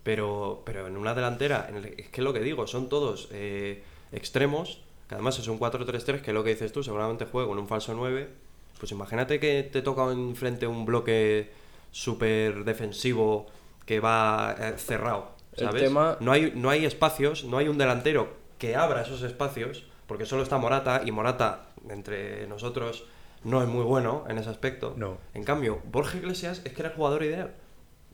Pero, pero en una delantera, en el- es que lo que digo, son todos eh, extremos, que además es un 4-3-3, que es lo que dices tú, seguramente juego en un falso 9. Pues imagínate que te toca enfrente un bloque súper defensivo que va eh, El tema- No, hay, no hay espacios, no hay un delantero que abra esos espacios, porque solo está Morata, y Morata, entre nosotros, no es muy bueno en ese aspecto. No. En cambio, Borja Iglesias es que era el jugador ideal.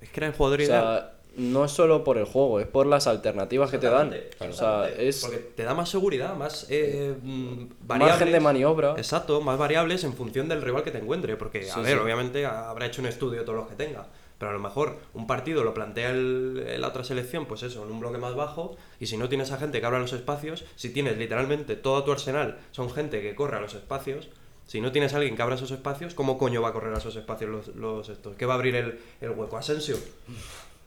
Es que era el jugador O ideal. sea, no es solo por el juego, es por las alternativas que te dan. O sea, es Porque te da más seguridad, más eh, mm, variables. margen de maniobra. Exacto, más variables en función del rival que te encuentre. Porque, a Sí, ver, sí. obviamente habrá hecho un estudio de todos los que tenga. Pero a lo mejor un partido lo plantea el- la otra selección, pues eso, en un bloque más bajo. Y si no tienes a gente que abra los espacios, si tienes literalmente todo tu arsenal, son gente que corre a los espacios. Si no tienes a alguien que abra esos espacios, ¿cómo coño va a correr a esos espacios los, los estos? ¿Qué va a abrir el, el hueco? ¿Asensio?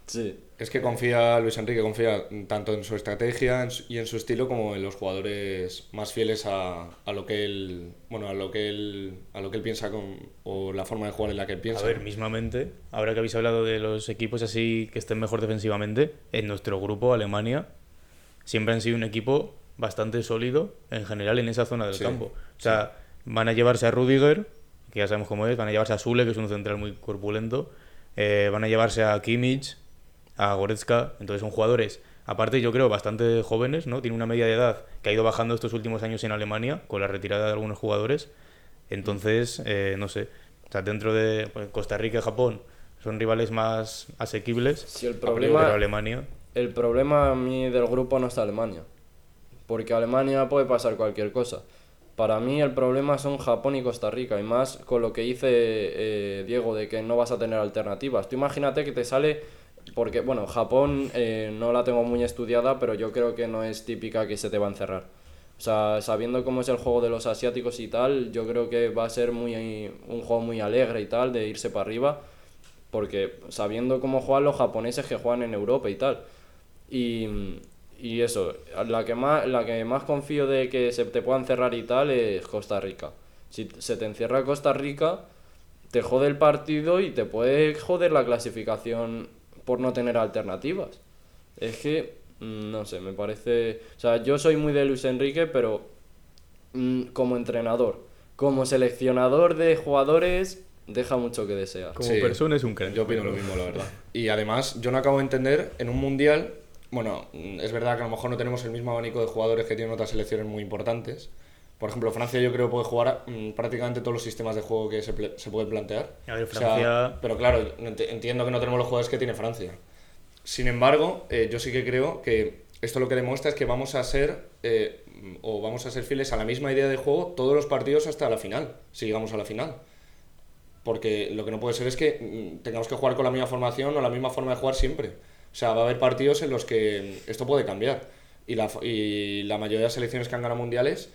Sí. Es que confía, Luis Enrique confía tanto en su estrategia y en su estilo como en los jugadores más fieles a, a lo que él, bueno, a lo que él, a lo que él piensa con, o la forma de jugar en la que él piensa. A ver, mismamente, ahora que habéis hablado de los equipos así que estén mejor defensivamente, en nuestro grupo, Alemania, siempre han sido un equipo bastante sólido en general en esa zona del Sí, campo. O sea, van a llevarse a Rudiger, que ya sabemos cómo es, van a llevarse a Sule, que es un central muy corpulento, eh, van a llevarse a Kimmich, a Goretzka, entonces son jugadores, aparte yo creo, bastante jóvenes, ¿no? Tiene una media de edad que ha ido bajando estos últimos años en Alemania, con la retirada de algunos jugadores, entonces, eh, no sé, o sea, dentro de pues, Costa Rica y Japón son rivales más asequibles, Si el pero problema, Alemania... el problema a mí del grupo no está Alemania. Porque Alemania puede pasar cualquier cosa. Para mí el problema son Japón y Costa Rica. Y más con lo que dice eh, Diego de que no vas a tener alternativas. Tú imagínate que te sale... Porque, bueno, Japón eh, no la tengo muy estudiada, pero yo creo que no es típica que se te va a encerrar. O sea, sabiendo cómo es el juego de los asiáticos y tal, yo creo que va a ser muy un juego muy alegre y tal, de irse para arriba. Porque sabiendo cómo juegan los japoneses que juegan en Europa y tal. Y, y eso, la que, más, la que más confío de que se te puedan cerrar y tal es Costa Rica. Si se te encierra Costa Rica, te jode el partido y te puede joder la clasificación por no tener alternativas. Es que, mm, no sé, me parece... O sea, yo soy muy de Luis Enrique, pero mm, como entrenador, como seleccionador de jugadores, deja mucho que desear. Como Sí. persona es un crack. Yo opino lo mismo, la verdad. Y además, yo no acabo de entender, en un mundial, bueno, mm, es verdad que a lo mejor no tenemos el mismo abanico de jugadores que tienen otras selecciones muy importantes. Por ejemplo, Francia yo creo puede jugar mm, prácticamente todos los sistemas de juego que se, se pueden plantear. Ver, O sea, Francia- pero claro, ent- entiendo que no tenemos los jugadores que tiene Francia. Sin embargo, eh, yo sí que creo que esto lo que demuestra es que vamos a ser eh, o vamos a ser fieles a la misma idea de juego todos los partidos hasta la final, si llegamos a la final. Porque lo que no puede ser es que mm, tengamos que jugar con la misma formación o la misma forma de jugar siempre. O sea, va a haber partidos en los que esto puede cambiar. Y la, y la mayoría de las selecciones que han ganado mundiales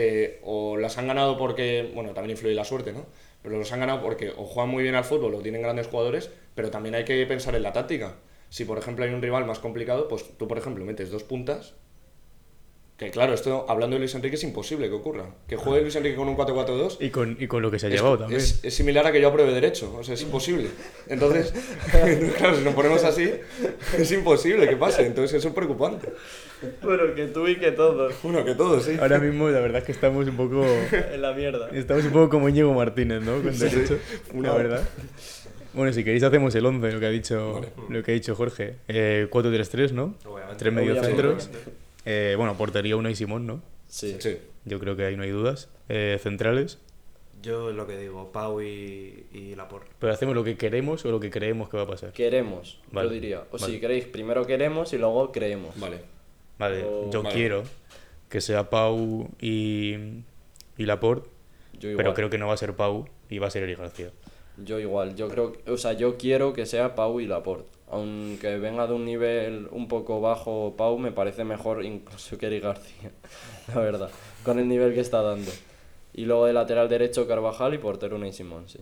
eh, o las han ganado porque, bueno, también influye la suerte, ¿no? pero los han ganado porque o juegan muy bien al fútbol o tienen grandes jugadores, pero también hay que pensar en la táctica. Si por ejemplo hay un rival más complicado, pues tú por ejemplo metes dos puntas que claro, esto hablando de Luis Enrique es imposible que ocurra. Que juegue Luis Enrique con un 4-4-2 Y con, y con lo que se ha es, llevado también. es- es similar a que yo apruebe derecho, o sea, es imposible. Entonces, [laughs] claro, si nos ponemos así, es imposible que pase, entonces eso es preocupante. Bueno, que tú y que todos. Uno que todo, sí. Ahora mismo la verdad es que estamos un poco... [laughs] En la mierda. Estamos un poco como Íñigo Martínez, ¿no? Con Sí, sí. derecho, Una- la verdad. Bueno, si queréis hacemos el 11, lo que ha dicho, Vale. lo que ha dicho Jorge. Eh, 4-3-3, ¿no? Obviamente. Tres mediocentros. Eh, bueno, portería Una y Simón, ¿no? Sí. Sí. Yo creo que ahí no hay dudas. Eh, centrales. Yo es lo que digo, Pau y, y Laporte. Pero hacemos lo que queremos o lo que creemos que va a pasar. Queremos, Vale, yo diría. O vale. si queréis, primero queremos y luego creemos. Vale. Vale, O- yo vale. quiero que sea Pau y, y Laporte, Yo igual. pero creo que no va a ser Pau y va a ser Eric García. Yo igual, yo creo, o sea, yo quiero que sea Pau y Laporte. Aunque venga de un nivel un poco bajo Pau, me parece mejor incluso que Eric García, [laughs] la verdad, con el nivel que está dando. Y luego de lateral derecho Carvajal y portero Unai Simón, sí.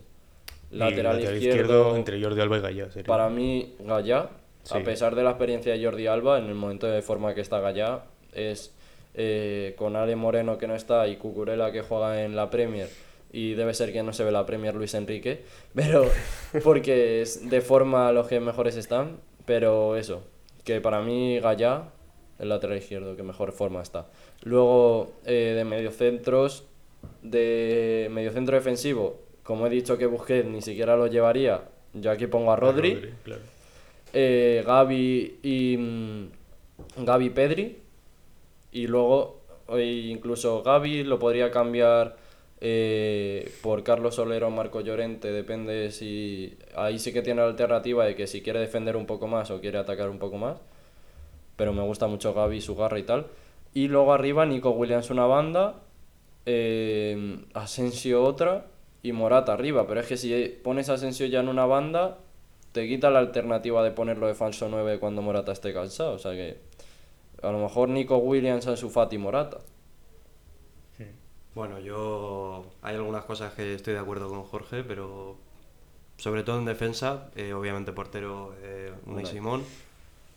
Y Lateral, izquierdo, entre Jordi Alba y Gallá. sería. para mí Gallá, Sí. a pesar de la experiencia de Jordi Alba, en el momento de forma que está Gallá, es eh, con Ale Moreno que no está y Cucurella que juega en la Premier y debe ser que no se ve la Premier Luis Enrique, pero [laughs] porque es de forma los que mejores están, pero eso, que para mí Gallá, el lateral izquierdo, que mejor forma está. Luego eh, de mediocentros, de mediocentro defensivo, como he dicho que Busquets ni siquiera lo llevaría, yo aquí pongo a Rodri claro. eh, Gaby y mm, Gaby Pedri y luego incluso Gaby lo podría cambiar eh, por Carlos Solero o Marco Llorente depende si ahí sí que tiene la alternativa de que si quiere defender un poco más o quiere atacar un poco más pero me gusta mucho Gaby su garra y tal y luego arriba Nico Williams una banda eh, Asensio otra y Morata arriba pero es que si pones Asensio ya en una banda te quita la alternativa de ponerlo de falso 9 cuando Morata esté cansado. O sea que a lo mejor Nico Williams, Ansu Fati, Morata. Bueno, yo hay algunas cosas que estoy de acuerdo con Jorge, pero sobre todo en defensa, eh, obviamente portero eh, Unai. Simón.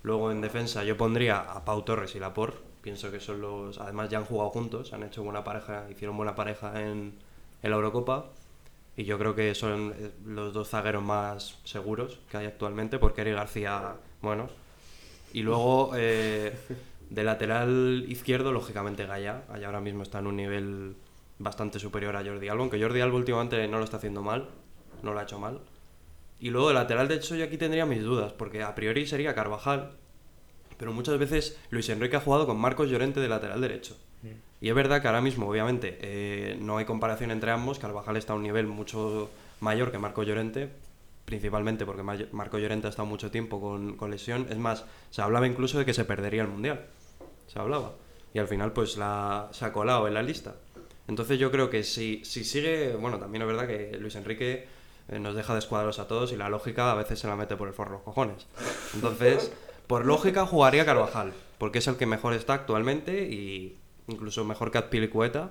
Luego en defensa yo pondría a Pau Torres y Laporte. Pienso que son los... Además ya han jugado juntos, han hecho buena pareja, hicieron buena pareja en, en la Eurocopa. Y yo creo que son eh, los dos zagueros más seguros que hay actualmente, porque Eric García, bueno. Y luego eh, de lateral izquierdo, lógicamente Gaya. Gaya ahora mismo está en un nivel bastante superior a Jordi Alba, aunque Jordi Alba últimamente no lo está haciendo mal, no lo ha hecho mal. Y luego de lateral derecho yo aquí tendría mis dudas, porque a priori sería Carvajal, pero muchas veces Luis Enrique ha jugado con Marcos Llorente de lateral derecho. Y es verdad que ahora mismo, obviamente, eh, no hay comparación entre ambos. Carvajal está a un nivel mucho mayor que Marco Llorente, principalmente porque Mar- Marco Llorente ha estado mucho tiempo con, con lesión. Es más, se hablaba incluso de que se perdería el Mundial. Se hablaba. Y al final, pues la, se ha colado en la lista. Entonces yo creo que si, si sigue... Bueno, también es verdad que Luis Enrique eh, nos deja de escuadros a todos y la lógica a veces se la mete por el forro los cojones. Entonces, por lógica jugaría Carvajal, porque es el que mejor está actualmente y incluso mejor que Azpilicueta,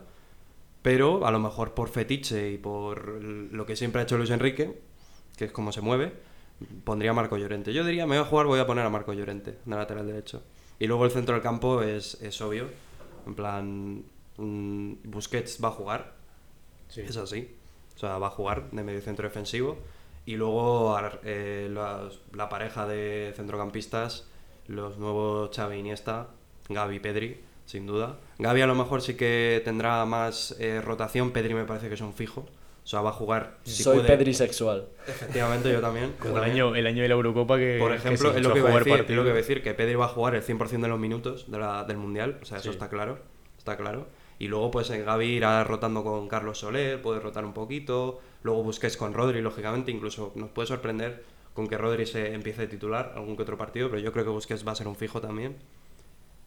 pero a lo mejor por fetiche y por lo que siempre ha hecho Luis Enrique, que es como se mueve, pondría a Marco Llorente. Yo diría, me voy a jugar, voy a poner a Marco Llorente, de lateral derecho. Y luego el centro del campo es, es obvio, en plan, Busquets va a jugar, es así. O sea, va a jugar de medio centro defensivo. Y luego eh, la pareja de centrocampistas, los nuevos Xavi Iniesta, Gaby Pedri, sin duda. Gaby a lo mejor sí que tendrá más eh, rotación, Pedri me parece que es un fijo. O sea, va a jugar. si Soy puede. Pedri sexual. Efectivamente, yo también. Como yo el también. año, el año de la Eurocopa que. Por que ejemplo, se es lo que, a decir, es lo que iba a decir, que Pedri va a jugar el 100% de los minutos de la- del Mundial, o sea, eso Sí. está claro, está claro. Y luego pues en Gaby irá rotando con Carlos Soler, puede rotar un poquito, luego Busquets con Rodri, lógicamente, incluso nos puede sorprender con que Rodri se empiece a titular algún que otro partido, pero yo creo que Busquets va a ser un fijo también.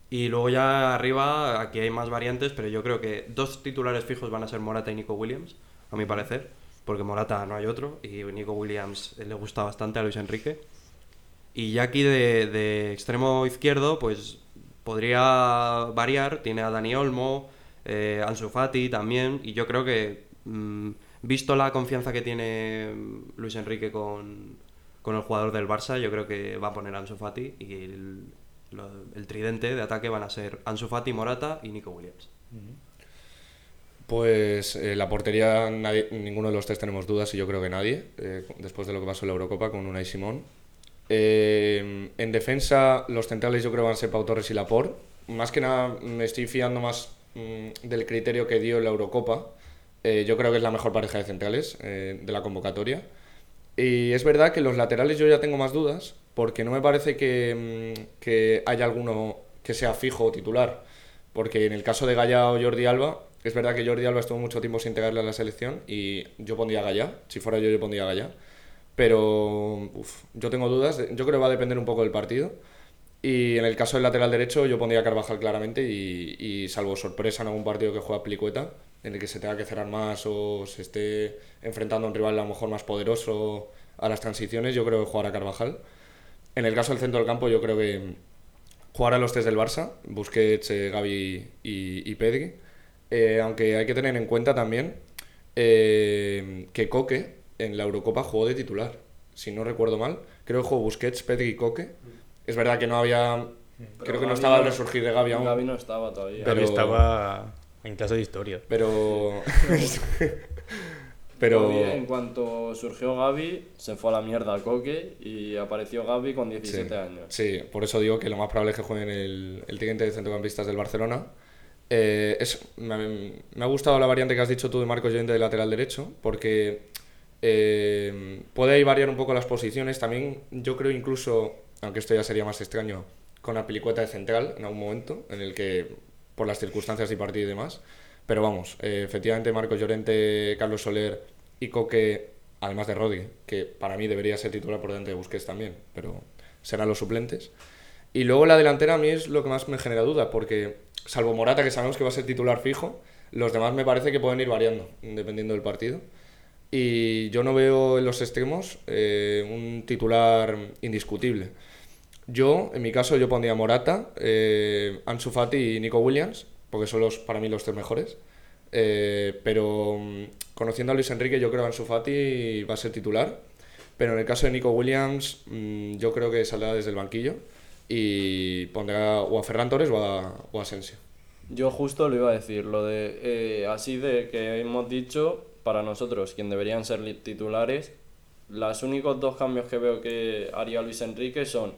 Y luego ya arriba, aquí hay más variantes, pero yo creo que dos titulares fijos van a ser Morata y Nico Williams, a mi parecer, porque Morata no hay otro y Nico Williams eh, le gusta bastante a Luis Enrique. Y ya aquí de, de extremo izquierdo, pues podría variar. Tiene a Dani Olmo, eh, Ansu Fati también. Y yo creo que mm, visto la confianza que tiene Luis Enrique con, con el jugador del Barça, yo creo que va a poner a Ansu Fati y el, tridente de ataque van a ser Ansu Fati, Morata y Nico Williams. Pues eh, la portería, nadie- ninguno de los tres tenemos dudas y yo creo que nadie, eh, después de lo que pasó en la Eurocopa con Unai Simón. Eh, en defensa, los centrales yo creo van a ser Pau Torres y Laporte. Más que nada me estoy fiando más del criterio que dio la Eurocopa. Eh, yo creo que es la mejor pareja de centrales eh, de la convocatoria. Y es verdad que los laterales yo ya tengo más dudas, porque no me parece que, mm, que haya alguno que sea fijo o titular. Porque en el caso de Gaya o Jordi Alba, es verdad que Jordi Alba estuvo mucho tiempo sin integrarle a la selección y yo pondría a. Si fuera yo, yo pondría a. Pero yo tengo dudas. Yo creo que va a depender un poco del partido. Y en el caso del lateral derecho, yo pondría a Carvajal claramente. Y, salvo sorpresa en algún partido que juega Plicueta, en el que se tenga que cerrar más o se esté enfrentando a un rival a lo mejor más poderoso a las transiciones, yo creo que jugará Carvajal. En el caso del centro del campo, yo creo que jugará los tres del Barça, Busquets, eh, Gavi y, y Pedri. Eh, aunque hay que tener en cuenta también eh, que Coque en la Eurocopa jugó de titular. Si no recuerdo mal, creo que jugó Busquets, Pedri y Coque. Es verdad que no había. creo que no estaba el resurgir de Gavi aún. Gavi no estaba todavía. Pero- Gavi estaba en clase de historia. Pero. [laughs] pero. Gavi, en cuanto surgió Gavi, se fue a la mierda Coque y apareció Gavi con 17 sí, años. Sí, por eso digo que lo más probable es que jueguen el, el siguiente de centrocampistas del Barcelona. Eh, es, me, me ha gustado la variante que has dicho tú de Marcos Llorente de lateral derecho, porque eh, puede ahí variar un poco las posiciones. También yo creo incluso, aunque esto ya sería más extraño, con la pelicueta de central en algún momento, en el que por las circunstancias y partido y demás. Pero vamos, eh, efectivamente Marcos Llorente, Carlos Soler y Coque, además de Rodri, que para mí debería ser titular por delante de Busquets también, pero serán los suplentes. Y luego la delantera a mí es lo que más me genera duda, porque salvo Morata, que sabemos que va a ser titular fijo, los demás me parece que pueden ir variando, dependiendo del partido. Y yo no veo en los extremos eh, un titular indiscutible. Yo, en mi caso, yo pondría Morata, eh, Ansu Fati y Nico Williams, porque son los, para mí los tres mejores. Eh, pero mm, conociendo a Luis Enrique, yo creo que Ansu Fati va a ser titular. Pero en el caso de Nico Williams, mm, yo creo que saldrá desde el banquillo y pondrá o a Ferran Torres o a, Asensio. Yo justo lo iba a decir, lo de eh, así de que hemos dicho, para nosotros, quien deberían ser titulares, los únicos dos cambios que veo que haría Luis Enrique son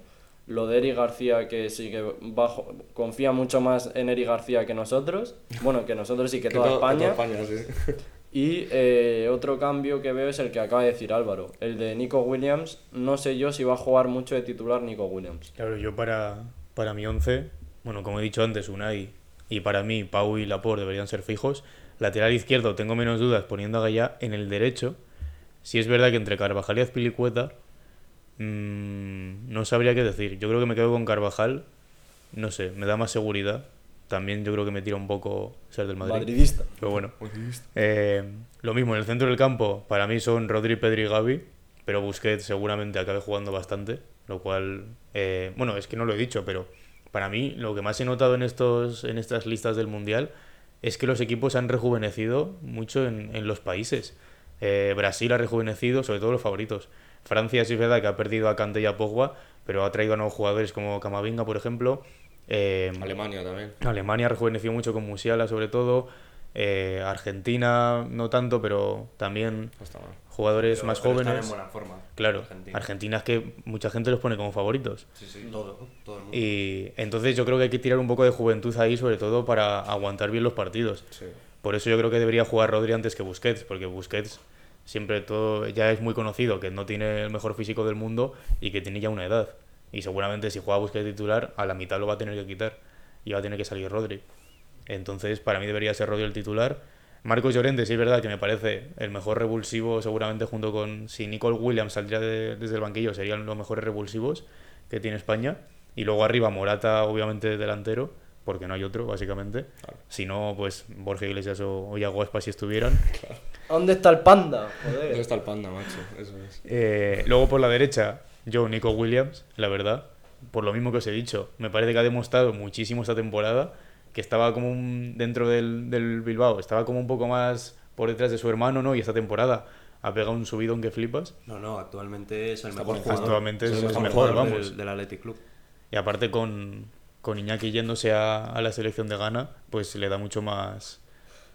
lo de Eric García, que sí que bajo, confía mucho más en Eric García que nosotros, bueno, que nosotros y que, [laughs] toda to- España. España, sí. [laughs] Y eh, otro cambio que veo es el que acaba de decir Álvaro, el de Nico Williams. No sé yo si va a jugar mucho de titular Nico Williams. Claro, yo para, para mi 11, bueno, como he dicho antes, Unai y para mí Pau y Laporte deberían ser fijos. Lateral izquierdo tengo menos dudas poniendo a Gaya en el derecho. Si es verdad que entre Carvajal y Azpilicueta mm, no sabría qué decir. Yo creo que me quedo con Carvajal. No sé, me da más seguridad. También yo creo que me tira un poco ser del Madrid. Madridista. Pero bueno. Eh, lo mismo, en el centro del campo, para mí son Rodri, Pedri y Gavi, pero Busquets seguramente acabe jugando bastante, lo cual, eh, bueno, es que no lo he dicho, pero para mí lo que más he notado en, estos, en estas listas del Mundial es que los equipos han rejuvenecido mucho en, en los países. Eh, Brasil ha rejuvenecido, sobre todo los favoritos. Francia sí es verdad que ha perdido a Kanté y a Pogba, pero ha traído a nuevos jugadores como Camavinga, por ejemplo. Eh, Alemania también. Alemania ha rejuvenecido mucho con Musiala, sobre todo. Eh, Argentina no tanto, pero también No jugadores Pero- más pero están jóvenes. en buena forma. Claro, Argentina. Argentina. es que mucha gente los pone como favoritos. Sí, sí, todo, todo el mundo. Y entonces yo creo que hay que tirar un poco de juventud ahí, sobre todo para aguantar bien los partidos. Sí. Por eso yo creo que debería jugar Rodri antes que Busquets, porque Busquets siempre todo ya es muy conocido que no tiene el mejor físico del mundo y que tiene ya una edad. Y seguramente si juega Busquets titular, a la mitad lo va a tener que quitar y va a tener que salir Rodri. Entonces, para mí debería ser Rodri el titular. Marcos Llorente, sí es verdad que me parece el mejor revulsivo, seguramente junto con. Si Nicole Williams saldría de- desde el banquillo, serían los mejores revulsivos que tiene España. Y luego arriba Morata, obviamente, delantero, porque no hay otro, básicamente. Si no, pues Borja Iglesias o, o Iago Aspas si estuvieran. [laughs] ¿Dónde está el panda? ¿Dónde Joder. está el panda, macho? Eso es. Eh, luego por la derecha, yo, Nico Williams, la verdad. Por lo mismo que os he dicho, me parece que ha demostrado muchísimo esta temporada, que estaba como un, dentro del, del Bilbao, estaba como un poco más por detrás de su hermano, ¿no? Y esta temporada ha pegado un subidón que flipas. No, no, actualmente es el Está mejor jugador. actualmente es el el mejor mejor, jugador vamos. del, del Athletic Club. Y aparte con, con Iñaki yéndose a, a la selección de Ghana, pues le da mucho más,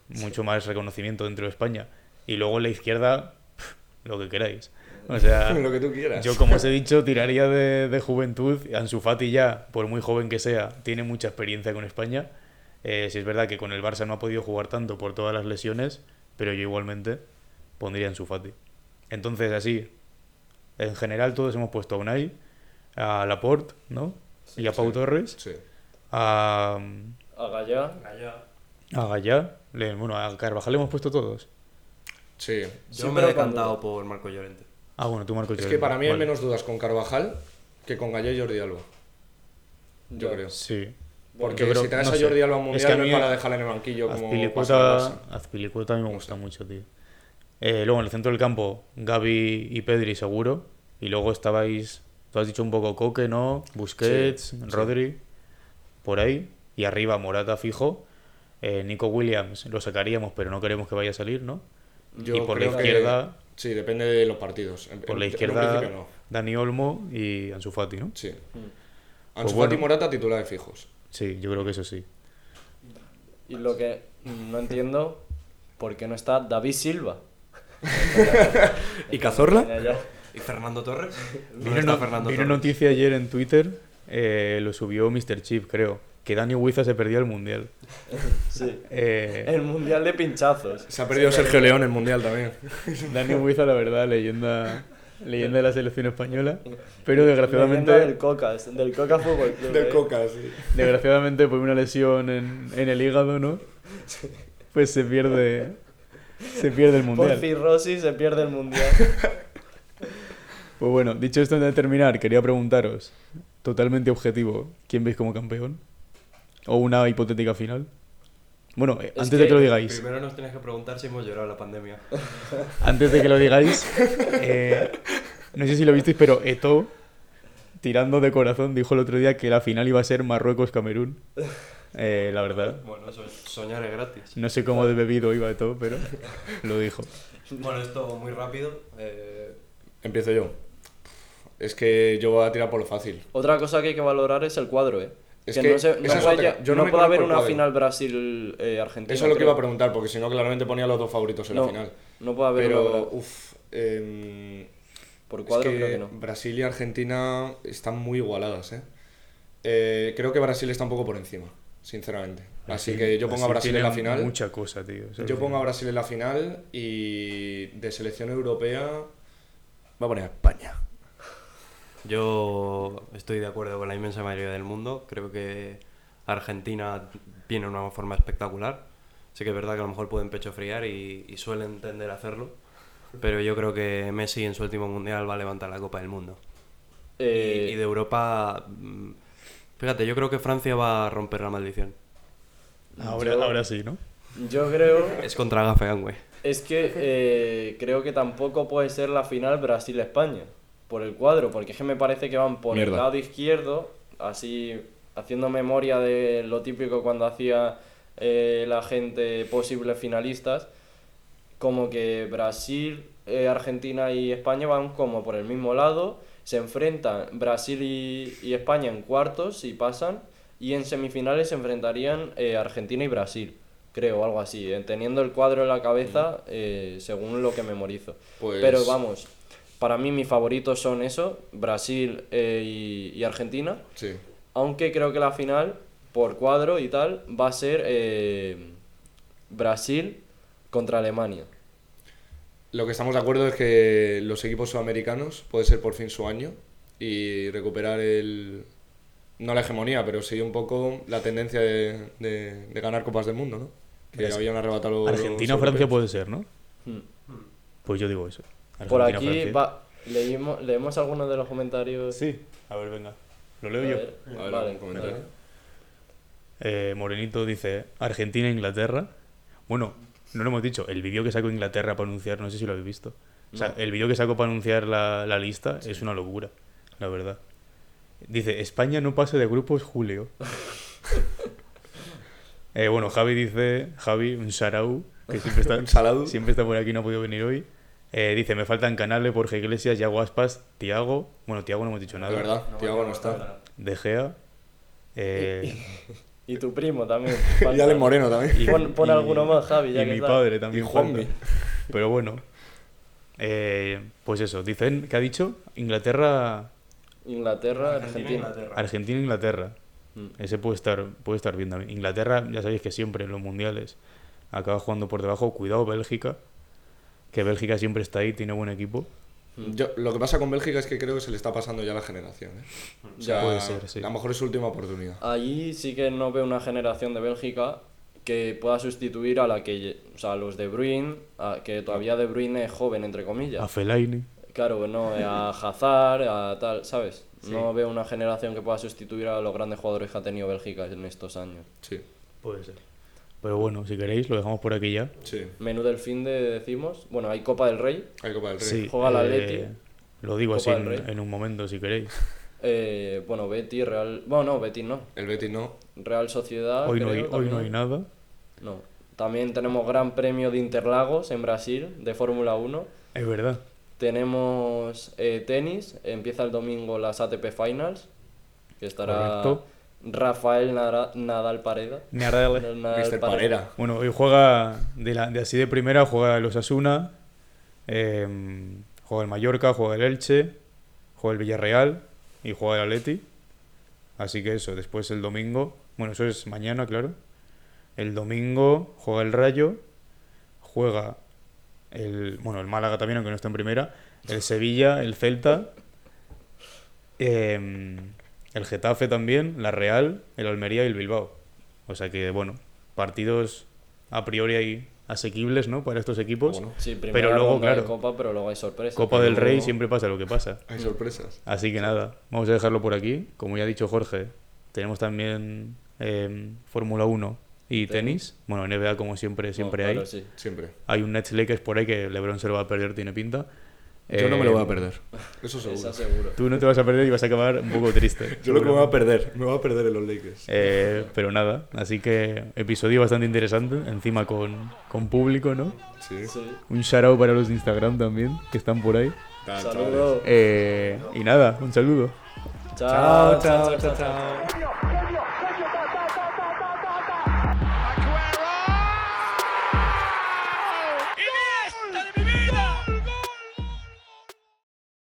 mucho más reconocimiento dentro de España. Y luego en la izquierda, lo que queráis. O sea, [laughs] Lo que tú quieras. yo como os he dicho, tiraría de, de juventud. Ansu Fati ya, por muy joven que sea, tiene mucha experiencia con España. Eh, si es verdad que con el Barça no ha podido jugar tanto por todas las lesiones, pero yo igualmente pondría Ansu Fati. Entonces, así, en general todos hemos puesto a Unai, a Laporte, ¿no? y a Pau sí. Torres, Sí. a, A Gallá. a Gallá, le- bueno, a Carvajal le hemos puesto todos. Sí. Yo me he decantado por Marco Llorente. Ah, bueno, tú Marco Es que Llorente, para mí hay menos dudas con Carvajal que con Gallo y Jordi Alba. Yo creo. Sí. Porque creo- si traes no a sé. Jordi Alba a un Es mundial que a no es para dejarle en el banquillo como Azpilicueta, Barça. Azpilicueta a mí me gusta mucho, tío. Eh, luego en el centro del campo, Gaby y Pedri seguro. Y luego estabais, tú has dicho un poco Coque, ¿no? Busquets, Sí, sí. Rodri, por ahí. Y arriba Morata fijo. Eh, Nico Williams lo sacaríamos, pero no queremos que vaya a salir, ¿no? Yo y por la que- izquierda, Sí, depende de los partidos. En- por la en- izquierda, no. Dani Olmo y Ansu Fati, ¿no? Sí. Pues Ansu bueno. Fati y Morata titulares fijos. Sí, yo creo que eso sí. Y lo que no entiendo, ¿por qué no está David Silva? [laughs] ¿Y Cazorla? ¿Y Fernando Torres? [laughs] ¿Dónde Vino, no- Fernando vino Torres? noticia ayer en Twitter, eh, lo subió Mr. Chip, creo, que Dani Huiza se perdió el mundial. [laughs] Sí. Eh, El mundial de pinchazos. Se ha perdido Sergio León el mundial también. [laughs] Dani Huiza, la verdad, leyenda, leyenda de la selección española, pero Leyenda del desgraciadamente, Cocas, del Coca Fútbol Club. Del eh. Coca, sí. desgraciadamente por una lesión en, en el hígado, ¿no? Pues se pierde, se pierde el Por mundial. cirrosis se pierde el mundial. Pues bueno, dicho esto antes de terminar, quería preguntaros, totalmente objetivo, ¿quién veis como campeón? O una hipotética final. Bueno, eh, Es antes de que que lo digáis, Primero nos tenías que preguntar si hemos llorado la pandemia. [laughs] antes de que lo digáis, eh, no sé si lo visteis, pero Eto, tirando de corazón, dijo el otro día que la final iba a ser Marruecos-Camerún. Eh, la verdad, Bueno, eso es soñar es gratis. no sé cómo de bebido iba Eto, pero lo dijo. Bueno, esto muy rápido. eh, Empiezo yo. Es que yo voy a tirar por lo fácil. Otra cosa que hay que valorar es el cuadro, ¿eh? Es que, que no, se, no esa es puede, otra- yo no no puede haber una cuadro. final Brasil-Argentina. Eso es lo que iba a preguntar, porque si no, claramente ponía los dos favoritos en No, la final. no puede haber Pero, una- uff. em, Por es cuadro que creo que no. Brasil y Argentina están muy igualadas, ¿eh? Eh, Creo que Brasil está un poco por encima, sinceramente. Así que yo pongo a Brasil en la final. Mucha cosa, tío. Yo pongo a Brasil en la final y de selección europea va a poner a España. Yo estoy de acuerdo con la inmensa mayoría del mundo. Creo que Argentina viene de una forma espectacular. Sí que es verdad que a lo mejor pueden pecho friar y, y suelen tender a hacerlo. Pero yo creo que Messi en su último mundial va a levantar la Copa del Mundo. Y- Eh, y, de Europa, mm, fíjate, yo creo que Francia va a romper la maldición. ahora, yo- ahora sí, ¿no? Yo creo. Es contra Gafegan, güey. Es que eh, creo que tampoco puede ser la final Brasil-España. Por el cuadro, porque es que me parece que van por el lado izquierdo, así haciendo memoria de lo típico cuando hacía eh, la gente posibles finalistas. Como que Brasil, eh, Argentina y España van como por el mismo lado. Se enfrentan Brasil y, y España en cuartos y pasan. Y en semifinales se enfrentarían eh, Argentina y Brasil. Creo, algo así. eh, Teniendo el cuadro en la cabeza, eh, según lo que memorizo. Pues- Pero vamos, para mí mis favoritos son eso, Brasil eh, y, y Argentina. Sí. Aunque creo que la final, por cuadro y tal, va a ser eh, Brasil contra Alemania. Lo que estamos de acuerdo es que los equipos sudamericanos puede ser por fin su año y recuperar el. No la hegemonía, pero sí un poco la tendencia de, de- de ganar Copas del Mundo, ¿no? Que Brasil- habían arrebatado los Argentina o Francia puede ser, ¿no? Hmm. Pues yo digo eso. Por Argentina, aquí va, leímos, leemos algunos de los comentarios. Sí, a ver, venga. Lo A leo yo. ver, A ver, vale, comentario. Eh, Morenito dice Argentina-Inglaterra. Bueno, no lo hemos dicho. El vídeo que sacó Inglaterra para anunciar, no sé si lo habéis visto. O sea, el vídeo que sacó para anunciar la, la lista es una locura, la verdad. Dice, España no pase de grupos Julio. [laughs] Eh, bueno, Javi dice, Javi, un sarau, que [laughs] siempre está, siempre está por aquí, no ha podido venir hoy. Eh, dice, me faltan Canales, Borja Iglesias, Yago Aspas, Tiago. Bueno, Tiago no hemos dicho nada. De verdad, Tiago no está. De Gea. eh, Y tu primo también. [laughs] Y Ale Moreno también. y- Pon- pon y- alguno más, Javi, ya Y que mi está. padre también. Y Juanmi. Pero bueno. Eh, pues eso, dicen, ¿qué ha dicho? Inglaterra, Inglaterra, Argentina. Argentina, Inglaterra. Mm. Ese puede estar, puede estar bien también. Inglaterra, ya sabéis que siempre en los mundiales acaba jugando por debajo. Cuidado, Bélgica. Que Bélgica siempre está ahí, tiene buen equipo. Yo, lo que pasa con Bélgica es que creo que se le está pasando ya la generación. ¿eh? Sea, Puede ser, sí. A lo mejor es su última oportunidad. Allí sí que no veo una generación de Bélgica que pueda sustituir a la que, o sea, a los de Bruyne, a- que todavía de Bruyne es joven, entre A comillas. Fellaini. Claro, no, a Hazard, a tal, ¿sabes? No veo una generación que pueda sustituir a los grandes jugadores que ha tenido Bélgica en estos años. Sí, Puede ser. Pero bueno, si queréis, lo dejamos por aquí ya. sí. Menú del fin de decimos, bueno, hay Copa del Rey, Hay Copa del Rey. Sí, Juega el eh, Atleti. Lo digo Copa así en, un momento, si queréis. eh, bueno, Betis, Real, bueno, no, Betis no, El Betis no. Real Sociedad. Hoy no, hay, hoy no hay nada. No. También tenemos Gran Premio de Interlagos en Brasil, de Fórmula 1. Es verdad. Tenemos eh, tenis, empieza el domingo las ATP Finals, que estará Correcto. Rafael Nara- Nadal Pareda. Nadal. Nadal Mr. Parera. Bueno, hoy juega de, la, de así de primera, juega el Osasuna, eh, juega el Mallorca, juega el Elche, juega el Villarreal y juega el Atleti. Así que eso, después el domingo, bueno, eso es mañana, claro. El domingo juega el Rayo, juega el, bueno, el Málaga también, aunque no está en primera, el Sevilla, el Celta, eh, el Getafe también, la Real, el Almería y el Bilbao. O sea que, bueno, partidos a priori ahí asequibles, ¿no? Para estos equipos. Bueno, Sí, Pero luego, claro. Copa, pero luego hay sorpresas. Copa del Rey luego- siempre pasa lo que pasa. hay sorpresas. Así que nada, vamos a dejarlo por aquí. Como ya ha dicho Jorge, tenemos también eh, Fórmula 1 y tenis. Bueno, NBA como siempre, siempre Bueno, hay. sí. Siempre. Hay un Nets Lakers por ahí que LeBron se lo va a perder, tiene pinta. Yo no me lo voy a Eh, perder. Eso seguro. Tú no te vas a perder y vas a acabar un poco triste. [laughs] Yo lo que me voy a perder, me voy a perder en los Lakers. Eh, pero nada, así que episodio bastante interesante, encima con, con público, ¿no? Sí. Sí. Un shout out para los de Instagram también, que están por ahí. Saludos. Eh, y nada, un saludo. chao, chao, chao. chao. chao.